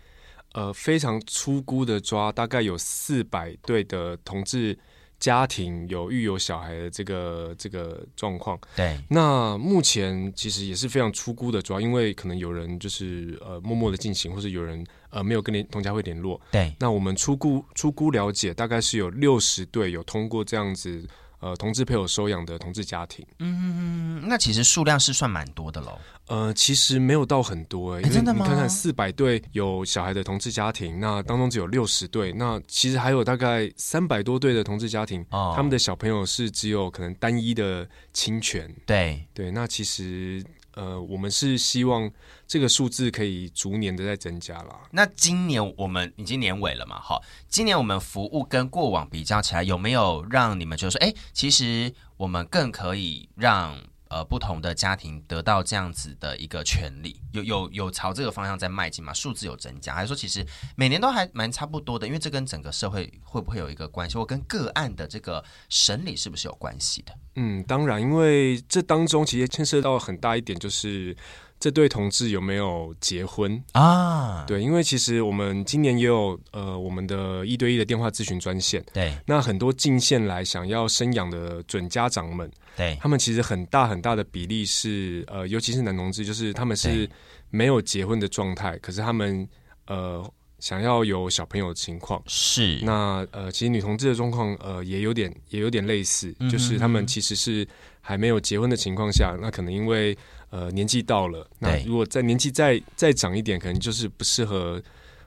呃，非常粗估的抓，大概有四百对的同志家庭有育有小孩的这个这个状况。对，那目前其实也是非常粗估的抓，因为可能有人就是呃默默的进行，或者有人呃没有跟同家会联络。对，那我们初估初估了解，大概是有六十对有通过这样子。呃，同志配偶收养的同志家庭，嗯，那其实数量是算蛮多的喽。呃，其实没有到很多哎、欸，真的吗？你看看四百对有小孩的同志家庭，那当中只有六十对，那其实还有大概三百多对的同志家庭，他们的小朋友是只有可能单一的侵权。对对，那其实。呃，我们是希望这个数字可以逐年的在增加啦。那今年我们已经年尾了嘛，哈，今年我们服务跟过往比较起来，有没有让你们就是说，哎，其实我们更可以让。呃，不同的家庭得到这样子的一个权利，有有有朝这个方向在迈进吗？数字有增加，还是说其实每年都还蛮差不多的？因为这跟整个社会会不会有一个关系，或跟个案的这个审理是不是有关系的？嗯，当然，因为这当中其实牵涉到很大一点，就是这对同志有没有结婚？啊？对，因为其实我们今年也有呃我们的一对一的电话咨询专线，对，那很多进线来想要生养的准家长们。对，他们其实很大很大的比例是呃，尤其是男同志，就是他们是没有结婚的状态，可是他们呃想要有小朋友的情况。是。那呃，其实女同志的状况呃也有点也有点类似，嗯哼嗯哼，就是他们其实是还没有结婚的情况下，那可能因为呃年纪到了，那如果在年纪再再长一点，可能就是不适合，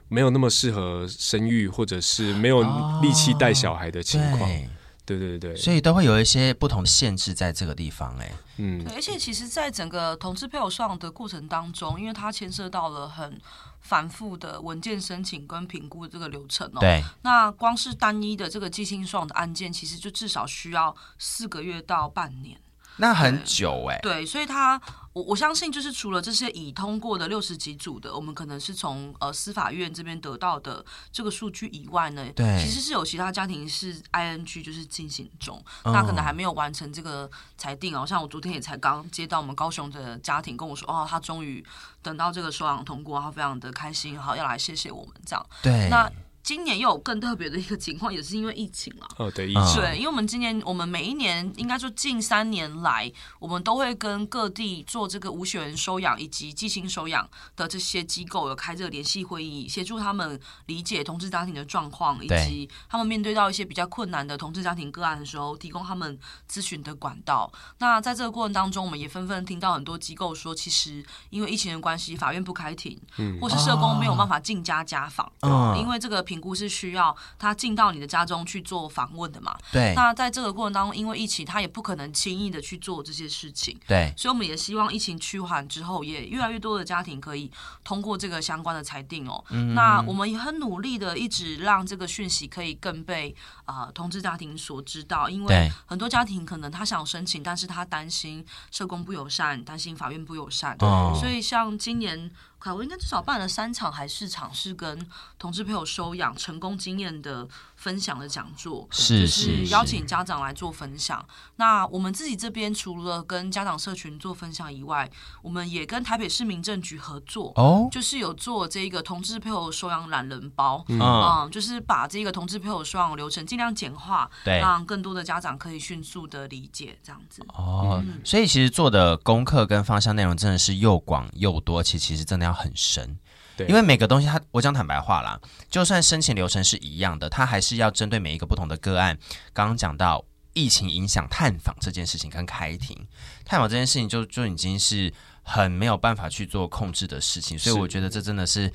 没有那么适合生育，或者是没有力气带小孩的情况。哦对对对，所以都会有一些不同的限制在这个地方哎，嗯，而且其实，在整个同志配偶收养的过程当中，因为它牵涉到了很繁复的文件申请跟评估的这个流程哦，对，那光是单一的这个继亲收养的案件，其实就至少需要四个月到半年。那很久哎、欸。对，所以他。我我相信，就是除了这些已通过的六十几组的，我们可能是从呃司法院这边得到的这个数据以外呢，对，其实是有其他家庭是 ING 就是进行中，那、哦、可能还没有完成这个裁定哦。像我昨天也才刚接到我们高雄的家庭跟我说，哦，他终于等到这个收养通过，他非常的开心，好要来谢谢我们这样。对，那。今年又有更特别的一个情况，也是因为疫情了。哦，对，疫情。对，因为我们今年，我们每一年应该说近三年来，我们都会跟各地做这个无血缘收养以及寄亲收养的这些机构有开这个联系会议，协助他们理解同志家庭的状况，以及他们面对到一些比较困难的同志家庭个案的时候，提供他们咨询的管道。那在这个过程当中，我们也纷纷听到很多机构说，其实因为疫情的关系，法院不开庭，嗯，或是社工没有办法进家家访，嗯，因为这个。评估是需要他进到你的家中去做访问的嘛？对。那在这个过程当中，因为疫情，他也不可能轻易的去做这些事情。对。所以我们也希望疫情趋缓之后，也越来越多的家庭可以通过这个相关的裁定哦。嗯。那我们也很努力的一直让这个讯息可以更被啊、呃、同志家庭所知道，因为很多家庭可能他想申请，但是他担心社工不友善，担心法院不友善。对。所以像今年。我应该至少办了三场还是场，是跟同志朋友收养成功经验的分享的讲座，是就是邀请家长来做分享。那我们自己这边除了跟家长社群做分享以外，我们也跟台北市民政局合作，哦，就是有做这个同志配偶收养懒人包，嗯，嗯，就是把这个同志配偶收养流程尽量简化，对，让更多的家长可以迅速的理解这样子。哦，嗯，所以其实做的功课跟方向内容真的是又广又多，其实其实真的要。很深，对，因为每个东西它，我讲坦白话啦，就算申请流程是一样的，它还是要针对每一个不同的个案。刚刚讲到疫情影响探访这件事情跟开庭探访这件事情就，就就已经是很没有办法去做控制的事情，所以我觉得这真的是。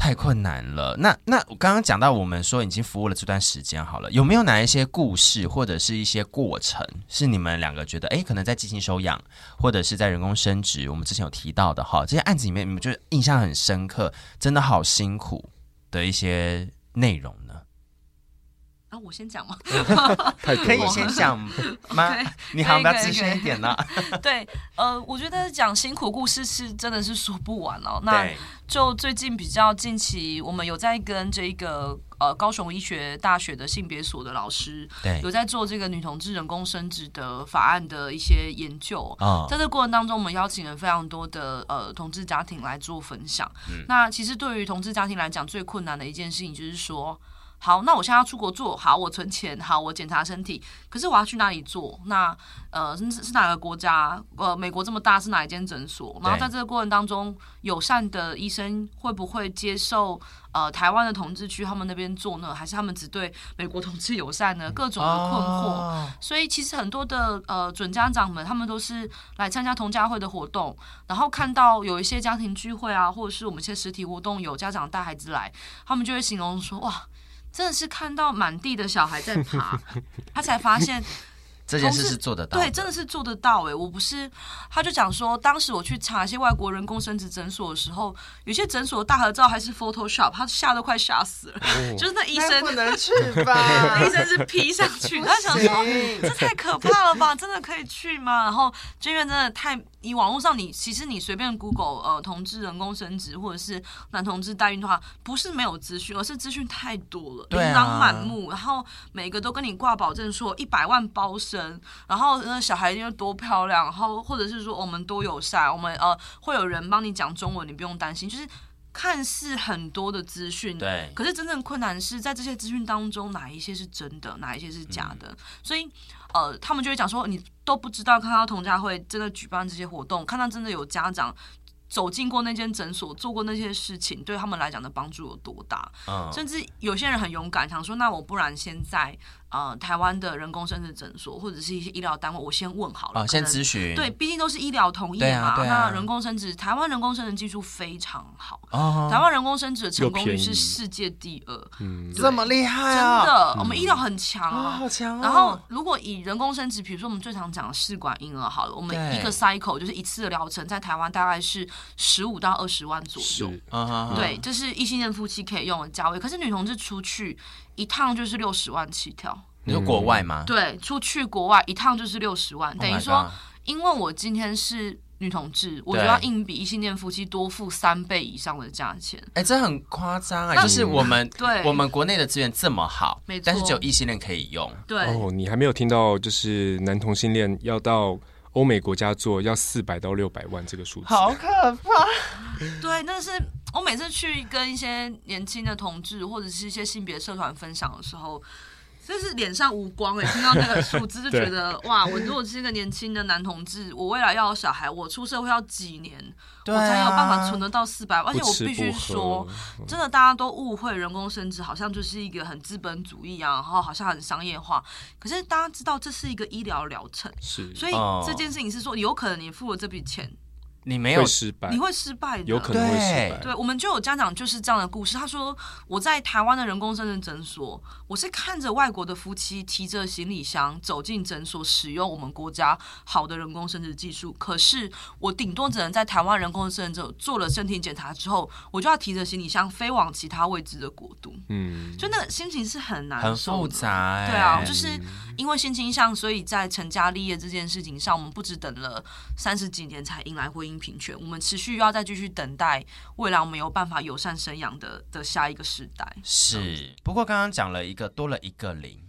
太困难了。那那我刚刚讲到，我们说已经服务了这段时间，好了，有没有哪一些故事或者是一些过程，是你们两个觉得，哎，可能在进行收养或者是在人工生殖，我们之前有提到的哈，这些案子里面，你们就印象很深刻，真的好辛苦的一些内容？啊，我先讲吗？可以先讲吗 你好，不要资深一点呢。对，呃，我觉得讲辛苦故事是真的是说不完哦。那就最近比较近期，我们有在跟这个呃高雄医学大学的性别所的老师，对，有在做这个女同志人工生殖的法案的一些研究。哦，在这个过程当中，我们邀请了非常多的呃同志家庭来做分享。嗯，那其实对于同志家庭来讲，最困难的一件事情就是说。好，那我现在要出国做，好，我存钱，好，我检查身体。可是我要去哪里做？那呃，是是哪个国家？呃，美国这么大，是哪一间诊所？然后在这个过程当中，友善的医生会不会接受呃台湾的同志去他们那边做呢？还是他们只对美国同志友善呢？各种的困惑。哦、所以其实很多的呃准家长们，他们都是来参加同家会的活动，然后看到有一些家庭聚会啊，或者是我们一些实体活动有家长带孩子来，他们就会形容说哇。真的是看到满地的小孩在爬，他才发现这件事是做得到。对，真的是做得到哎！我不是，他就讲说，当时我去查一些外国人工生殖诊所的时候，有些诊所的大合照还是 Photoshop，他吓都快吓死了。哦、就是那医生不能去吧？医生是 P 上去，他想说这太可怕了吧？真的可以去吗？然后这边真的太。你网络上你，你其实你随便 Google 呃同志人工生殖或者是男同志代孕的话，不是没有资讯，而是资讯太多了，琳琅满目，然后每个都跟你挂保证说一百万包生，然后那小孩又多漂亮，然后或者是说我们多友善，我们呃会有人帮你讲中文，你不用担心，就是看似很多的资讯，对，可是真正困难是在这些资讯当中哪一些是真的，哪一些是假的，嗯、所以。呃，他们就会讲说，你都不知道看到童家会真的举办这些活动，看到真的有家长走进过那间诊所，做过那些事情，对他们来讲的帮助有多大？嗯，甚至有些人很勇敢，想说，那我不然现在。呃，台湾的人工生殖诊所或者是一些医疗单位，我先问好了，哦、先咨询。对，毕竟都是医疗同意嘛。啊啊、那人工生殖，台湾人工生殖技术非常好。哦、台湾人工生殖的成功率是世界第二。嗯，这么厉害啊！真的，我们医疗很强啊，好强啊。然后，如果以人工生殖，比如说我们最常讲的试管婴儿，好了，我们一个 cycle 就是一次的疗程，在台湾大概是十五到二十万左右。啊、对，这是异性恋夫妻可以用的价位。可是女同志出去一趟就是六十万起跳。你说国外吗？对，出去国外一趟就是六十万，等于说，因为我今天是女同志，我就要硬比异性恋夫妻多付三倍以上的价钱。哎，这很夸张啊！就是我们 对我们国内的资源这么好，没错，但是只有异性恋可以用。对哦，你还没有听到，就是男同性恋要到欧美国家做，要四百到六百万这个数字，好可怕。对，但是我每次去跟一些年轻的同志或者是一些性别社团分享的时候。就是脸上无光哎，听到那个数字就觉得哇！我如果是一个年轻的男同志，我未来要有小孩，我出社会要几年，我才有办法存得到四百万？而且我必须说，真的大家都误会人工生殖好像就是一个很资本主义啊，然后好像很商业化。可是大家知道这是一个医疗疗程，是，所以这件事情是说有可能你付了这笔钱。你没有失败，你会失败的，有可能会失败。对，我们就有家长就是这样的故事。他说，我在台湾的人工生殖诊所，我是看着外国的夫妻提着行李箱走进诊所，使用我们国家好的人工生殖技术。可是我顶多只能在台湾人工生殖做了身体检查之后，我就要提着行李箱飞往其他未知的国度。嗯，就那个心情是很难受的，很复杂。对啊，就是因为性倾向，所以在成家立业这件事情上，我们不止等了三十几年才迎来婚姻。平权，我们持续要再继续等待未来我们有办法友善生养的的下一个时代。是，不过刚刚讲了一个多了一个零，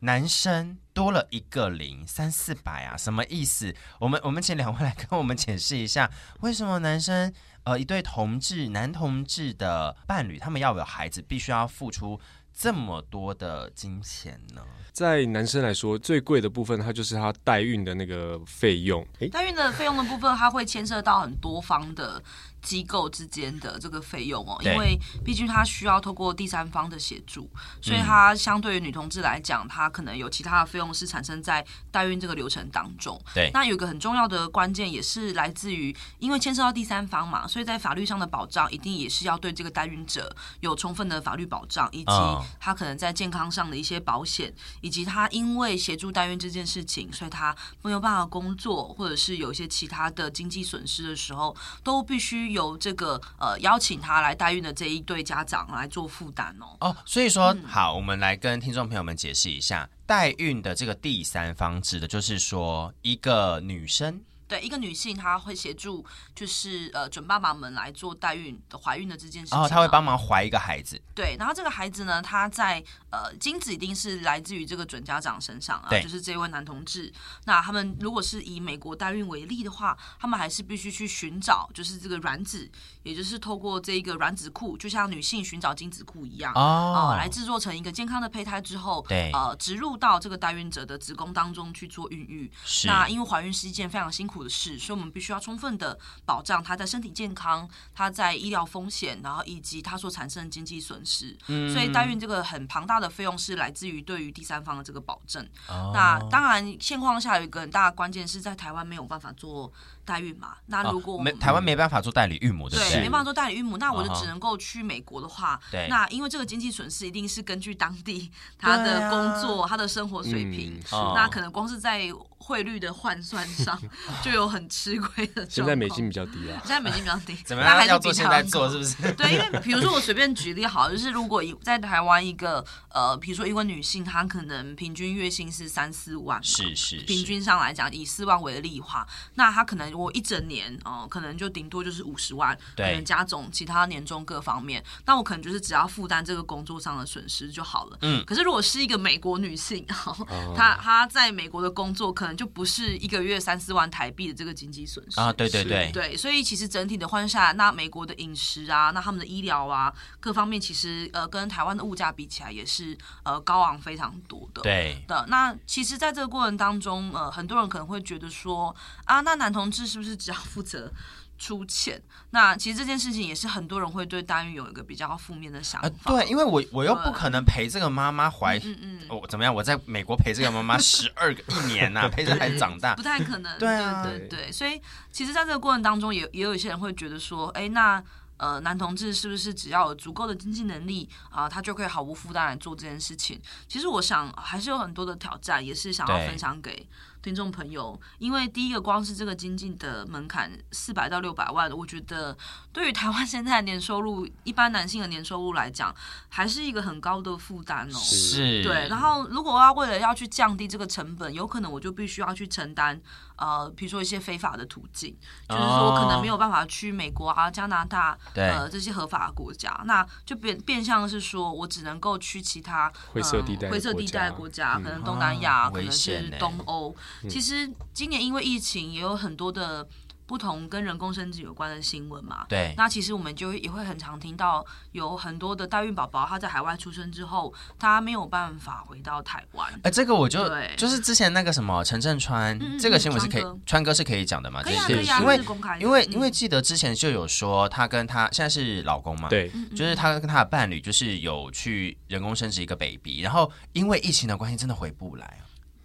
男生多了一个零，三四百啊，什么意思？我们我们请两位来跟我们解释一下，为什么男生呃一对同志男同志的伴侣，他们要有孩子，必须要付出这么多的金钱呢？在男生来说，最贵的部分，它就是他代孕的那个费用。代孕的费用的部分，它会牵涉到很多方的。机构之间的这个费用哦，因为毕竟他需要透过第三方的协助，所以他相对于女同志来讲，他可能有其他的费用是产生在代孕这个流程当中。对，那有一个很重要的关键也是来自于，因为牵涉到第三方嘛，所以在法律上的保障一定也是要对这个代孕者有充分的法律保障，以及他可能在健康上的一些保险，以及他因为协助代孕这件事情，所以他没有办法工作，或者是有一些其他的经济损失的时候，都必须。由这个呃邀请他来代孕的这一对家长来做负担哦。哦，所以说、嗯、好，我们来跟听众朋友们解释一下，代孕的这个第三方指的就是说一个女生。对一个女性，她会协助，就是呃准爸爸们来做代孕的怀孕的这件事情。哦，她会帮忙怀一个孩子。对，然后这个孩子呢，他在呃精子一定是来自于这个准家长身上啊，就是这位男同志。那他们如果是以美国代孕为例的话，他们还是必须去寻找，就是这个卵子，也就是透过这一个卵子库，就像女性寻找精子库一样哦、呃，来制作成一个健康的胚胎之后，对，呃，植入到这个代孕者的子宫当中去做孕育。是。那因为怀孕是一件非常辛苦的事，所以我们必须要充分的保障他在身体健康，他在医疗风险，然后以及他所产生的经济损失。嗯，所以代孕这个很庞大的费用是来自于对于第三方的这个保证。哦，那当然现况下有一个很大的关键是在台湾没有办法做代孕嘛。那如果、哦、没台湾没办法做代理孕母的，对，没办法做代理孕母，那我就只能够去美国的话，对，那因为这个经济损失一定是根据当地他的工作、他的生活水平，嗯、那可能光是在。汇率的换算上 就有很吃亏的。现在美金比较低啊。现在美金比较低，怎么样？还是要做现在做是不是？对，因为比如说我随便举例好，就是如果在台湾一个呃，比如说一位女性，她可能平均月薪是三四万，是是，是，平均上来讲以四万为例的话，那她可能我一整年哦、呃，可能就顶多就是五十万，可能加总其他年终各方面，那我可能就是只要负担这个工作上的损失就好了。嗯。可是如果是一个美国女性，哦、她她在美国的工作可能。就不是一个月三四万台币的这个经济损失啊，对对对对，所以其实整体的换下来，那美国的饮食啊，那他们的医疗啊，各方面其实呃跟台湾的物价比起来也是呃高昂非常多的。对的，那其实在这个过程当中，呃，很多人可能会觉得说啊，那男同志是不是只要负责？出钱，那其实这件事情也是很多人会对代孕有一个比较负面的想法。呃、对，因为我我又不可能陪这个妈妈怀，嗯嗯，我、哦、怎么样？我在美国陪这个妈妈十二个一年呐、啊，陪着孩子长大，不太可能。对啊，对对对，所以其实在这个过程当中也，也也有一些人会觉得说，哎，那呃，男同志是不是只要有足够的经济能力啊、呃，他就可以毫无负担来做这件事情？其实我想还是有很多的挑战，也是想要分享给。听众朋友，因为第一个光是这个经济的门槛四百到六百万，我觉得对于台湾现在的年收入，一般男性的年收入来讲，还是一个很高的负担哦。是，对。然后如果要为了要去降低这个成本，有可能我就必须要去承担。呃，比如说一些非法的途径，就是说可能没有办法去美国啊、加拿大，呃，这些合法的国家，那就变变相是说我只能够去其他灰色地带、灰色地带国家，可能东南亚，可能是东欧。其实今年因为疫情，也有很多的。不同跟人工生殖有关的新闻嘛，对，那其实我们就也会很常听到有很多的代孕宝宝，他在海外出生之后，他没有办法回到台湾。哎，这个我就对就是之前那个什么陈振川，嗯、这个新闻是可以，川哥是可以讲的嘛？可以啊，可以啊，因为因为因为记得之前就有说他跟他现在是老公嘛，对，就是他跟他的伴侣就是有去人工生殖一个 baby，然后因为疫情的关系，真的回不来。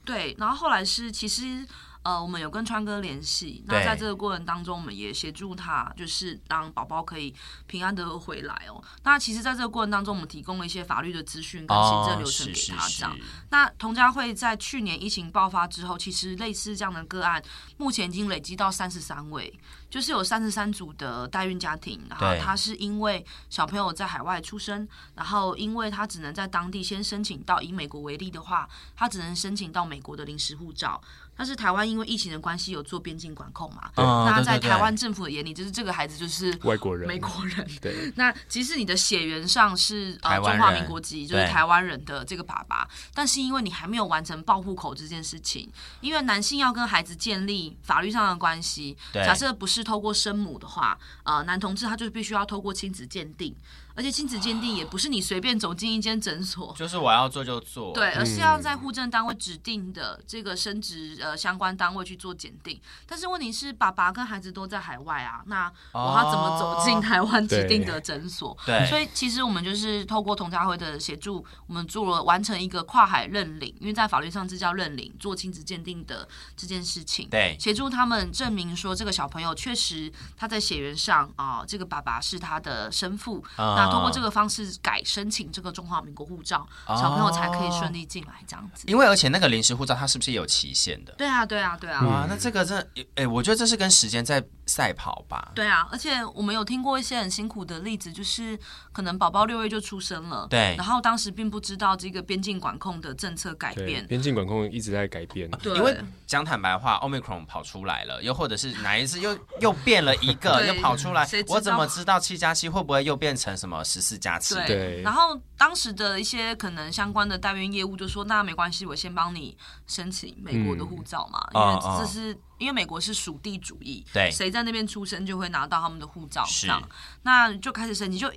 对，然后后来是其实。呃，我们有跟川哥联系，那在这个过程当中，我们也协助他，就是让宝宝可以平安的回来哦。那其实，在这个过程当中，我们提供了一些法律的资讯跟行政流程给他，这样。哦、那童家会在去年疫情爆发之后，其实类似这样的个案，目前已经累积到三十三位。就是有三十三组的代孕家庭，然后他是因为小朋友在海外出生，然后因为他只能在当地先申请到，以美国为例的话，他只能申请到美国的临时护照。但是台湾因为疫情的关系有做边境管控嘛，那在台湾政府的眼里，就是这个孩子就是外国人、美国人。对，那即使你的血缘上是呃中华民国籍，就是台湾人的这个爸爸，但是因为你还没有完成报户口这件事情，因为男性要跟孩子建立法律上的关系，假设不是。是透过生母的话，呃，男同志他就必须要透过亲子鉴定。而且亲子鉴定也不是你随便走进一间诊所，就是我要做就做，对，而是要在户政单位指定的这个生殖呃相关单位去做检定。但是问题是，爸爸跟孩子都在海外啊，那我要怎么走进台湾指定的诊所？对，所以其实我们就是透过同家辉的协助，我们做了完成一个跨海认领，因为在法律上这叫认领，做亲子鉴定的这件事情。对，协助他们证明说这个小朋友确实他在血缘上啊、呃，这个爸爸是他的生父。那通过这个方式改申请这个中华民国护照，小朋友才可以顺利进来这样子。因为而且那个临时护照它是不是也有期限的？对啊，对啊，对啊。哇，那这个真的，哎，我觉得这是跟时间在赛跑吧。对啊，而且我们有听过一些很辛苦的例子，就是可能宝宝六月就出生了，对，然后当时并不知道这个边境管控的政策改变，边境管控一直在改变。对，因为讲坦白话，Omicron 跑出来了，又或者是哪一次又 又变了一个，又跑出来，我怎么知道七加七会不会又变成什么十四？加七，对，然后当时的一些可能相关的代孕业务就说：“那没关系，我先帮你申请美国的护照嘛，嗯、因为这是、哦、因为美国是属地主义，对，谁在那边出生就会拿到他们的护照，这样，那就开始申请，就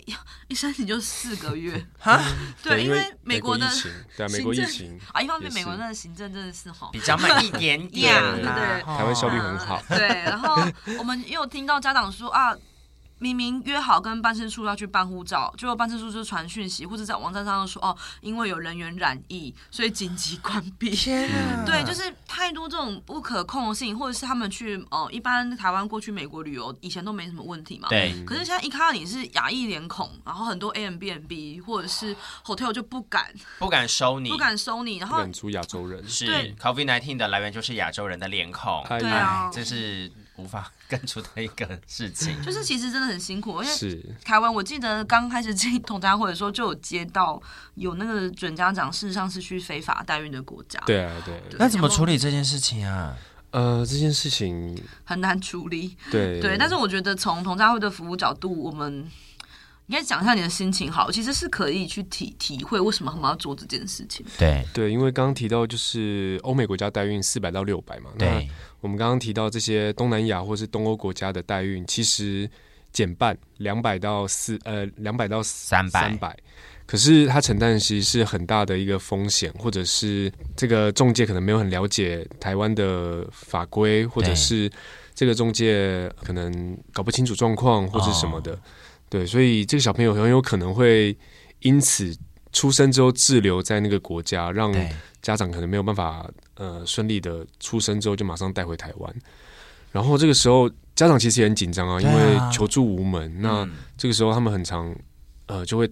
一申请就四个月 哈，对，因为美国的对美国疫情啊，一方面美国的行政真的是好比较慢一点 点，对对，台湾效率很好，对，然后我们又听到家长说啊。明明约好跟办事处要去办护照，结果办事处就传讯息，或者在网站上说哦，因为有人员染疫，所以紧急关闭。对，就是太多这种不可控的事情，或者是他们去哦，一般台湾过去美国旅游以前都没什么问题嘛。对。可是现在一看到你是亚裔脸孔，然后很多 Airbnb 或者是 hotel 就不敢 不敢收你，不敢收你，然后认出亚洲人是 COVID-19 的来源就是亚洲人的脸孔。对啊，这是。无法根除的一个事情，就是其实真的很辛苦。因为台湾，我记得刚开始进同家会的时候，就有接到有那个准家长，事实上是去非法代孕的国家。对啊，对。对，那怎么处理这件事情啊？呃，这件事情很难处理。对对，但是我觉得从同家会的服务角度，我们应该讲一下你的心情。好，其实是可以去体体会为什么他们要做这件事情。对对，因为刚刚提到就是欧美国家代孕四百到六百嘛。那。我们刚刚提到这些东南亚或是东欧国家的代孕，其实减半两百到四呃两百到三百三百，可是他承担的其实是很大的一个风险，或者是这个中介可能没有很了解台湾的法规，或者是这个中介可能搞不清楚状况或者什么的，对，所以这个小朋友很有可能会因此出生之后滞留在那个国家，让家长可能没有办法。呃，顺利的出生之后就马上带回台湾，然后这个时候家长其实也很紧张啊，因为求助无门。那这个时候他们很常呃就会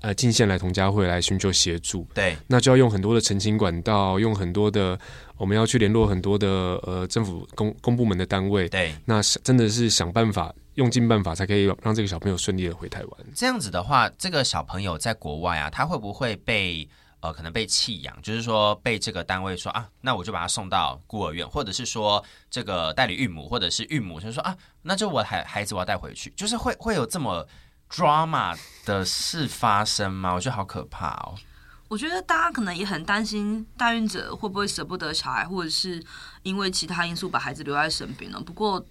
呃进线来同家会来寻求协助。对，那就要用很多的澄清管道，用很多的我们要去联络很多的呃政府公公部门的单位。对，那真的是想办法，用尽办法才可以让这个小朋友顺利的回台湾。这样子的话，这个小朋友在国外啊，他会不会被？呃，可能被弃养，就是说被这个单位说啊，那我就把他送到孤儿院，或者是说这个代理育母，或者是育母，就是说啊，那就我孩孩子我要带回去，就是会会有这么 drama 的事发生吗？我觉得好可怕哦。我觉得大家可能也很担心代孕者会不会舍不得小孩，或者是因为其他因素把孩子留在身边呢？不过。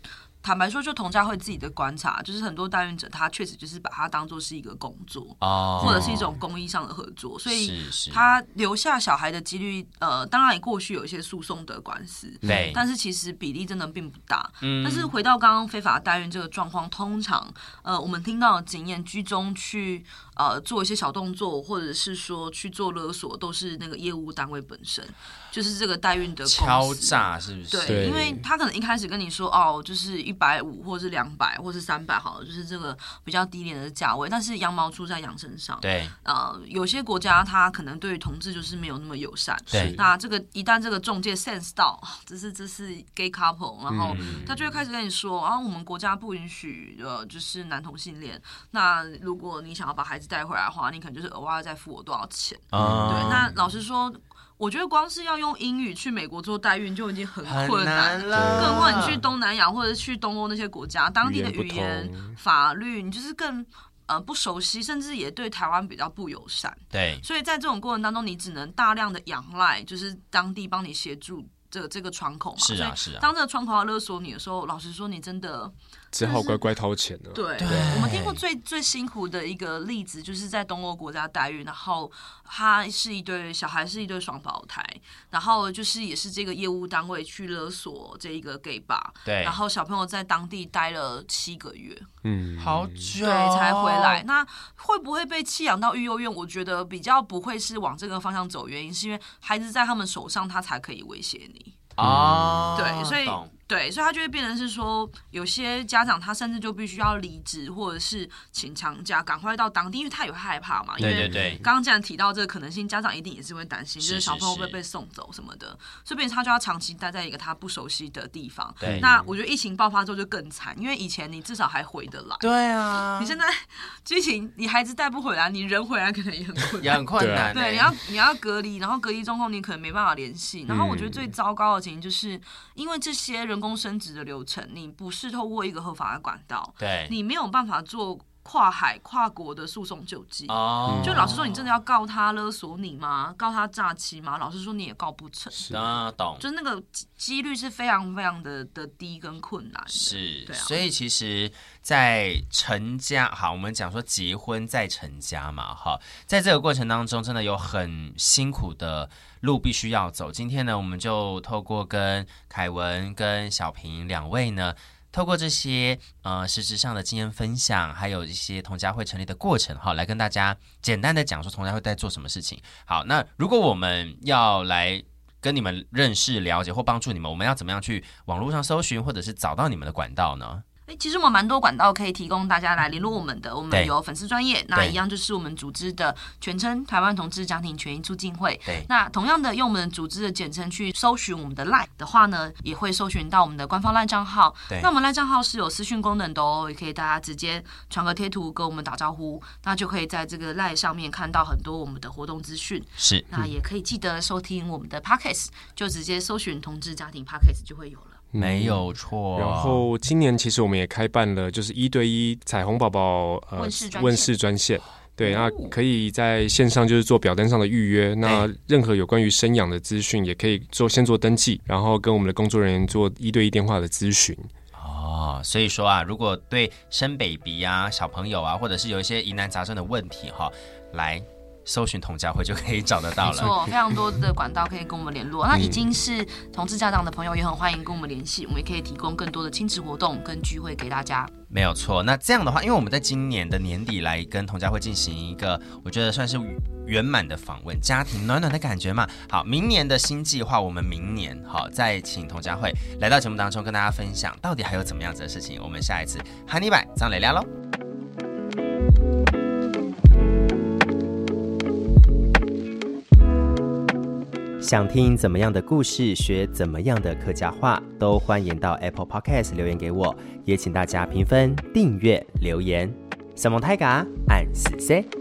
坦白说，就同家会自己的观察，就是很多代孕者他确实就是把它当做是一个工作，oh, 或者是一种公益上的合作，所以他留下小孩的几率，呃，当然过去有一些诉讼的官司，对，但是其实比例真的并不大。嗯，但是回到刚刚非法代孕这个状况，通常，呃，我们听到的经验，居中去呃做一些小动作，或者是说去做勒索，都是那个业务单位本身。就是这个代孕的敲诈是不是？对，因为他可能一开始跟你说哦，就是一百五，或者是两百，或者是三百，好了，就是这个比较低廉的价位。但是羊毛出在羊身上，对，呃，有些国家他可能对于同志就是没有那么友善。对，那这个一旦这个中介 sense 到 这是这是 gay couple，然后他就会开始跟你说，啊，我们国家不允许呃，就是男同性恋。那如果你想要把孩子带回来的话，你可能就是额外再付我多少钱？嗯，对，那老实说。我觉得光是要用英语去美国做代孕就已经很困难了，更何况你去东南亚或者去东欧那些国家，当地的语言、法律，你就是更呃不熟悉，甚至也对台湾比较不友善。对，所以在这种过程当中，你只能大量的仰赖，就是当地帮你协助这个这个窗口嘛。是啊，是啊。当这个窗口要勒索你的时候，老实说，你真的。只好乖乖掏钱了。对，对我们听过最最辛苦的一个例子，就是在东欧国家代孕，然后他是一对小孩，是一对双胞胎，然后就是也是这个业务单位去勒索这一个 gay 吧，对，然后小朋友在当地待了七个月，嗯，好久，对，才回来。那会不会被弃养到育幼院？我觉得比较不会是往这个方向走，原因是因为孩子在他们手上，他才可以威胁你。哦，对，所以。懂对，所以他就会变成是说，有些家长他甚至就必须要离职，或者是请长假，赶快到当地，因为他也会害怕嘛。因为刚刚既然提到这个可能性，家长一定也是会担心，就是小朋友会被送走什么的，所以变成他就要长期待在一个他不熟悉的地方。对，那我觉得疫情爆发之后就更惨，因为以前你至少还回得来。对啊，你现在疫情，你孩子带不回来，你人回来可能也很困难，也很困难。对，你要你要隔离，然后隔离中后你可能没办法联系。然后我觉得最糟糕的情形就是因为这些人工升职的流程。你不是透过一个合法的管道，对，你没有办法做跨海跨国的诉讼救济。哦，就老实说，你真的要告他勒索你吗？告他诈欺吗？老实说，你也告不成。是啊，懂。就是那个几率是非常非常的的低跟困难。是，对啊。所以其实，在成家，好，我们讲说结婚再成家嘛，哈，在这个过程当中，真的有很辛苦的。路必须要走。今天呢，我们就透过跟凯文、跟小平两位呢，透过这些呃实质上的经验分享，还有一些同家会成立的过程，哈，来跟大家简单的讲说同家会在做什么事情。好，那如果我们要来跟你们认识、了解或帮助你们，我们要怎么样去网络上搜寻，或者是找到你们的管道呢？其实我们蛮多管道可以提供大家来联络我们的，我们有粉丝专业，那一样就是我们组织的全称台湾同志家庭权益促进会。对，那同样的用我们组织的简称去搜寻我们的 LINE 的话呢，也会搜寻到我们的官方 LINE 账号。对，那我们 LINE 账号是有私讯功能的哦，也可以大家直接传个贴图跟我们打招呼，那就可以在这个 LINE 上面看到很多我们的活动资讯。是，那也可以记得收听我们的 Podcast，就直接搜寻同志家庭 Podcast 就会有了。没有错。然后今年其实我们也开办了，就是一对一彩虹宝宝呃问世专线，对，那可以在线上就是做表单上的预约，那任何有关于生养的资讯也可以做先做登记，然后跟我们的工作人员做一对一电话的咨询。哦，所以说啊，如果对生 baby 啊、小朋友啊，或者是有一些疑难杂症的问题哈，来。搜寻同家会就可以找得到了，没错，非常多的管道可以跟我们联络。那已经是同志家长的朋友也很欢迎跟我们联系，我们也可以提供更多的亲子活动跟聚会给大家。没有错，那这样的话，因为我们在今年的年底来跟童家会进行一个，我觉得算是圆满的访问，家庭暖暖的感觉嘛。好，明年的新计划，我们明年好再请童家会来到节目当中跟大家分享，到底还有怎么样子的事情。我们下一次哈尼百张磊聊喽。想听怎么样的故事，学怎么样的客家话，都欢迎到 Apple Podcast 留言给我，也请大家评分、订阅、留言。什么泰嘎，按四 C。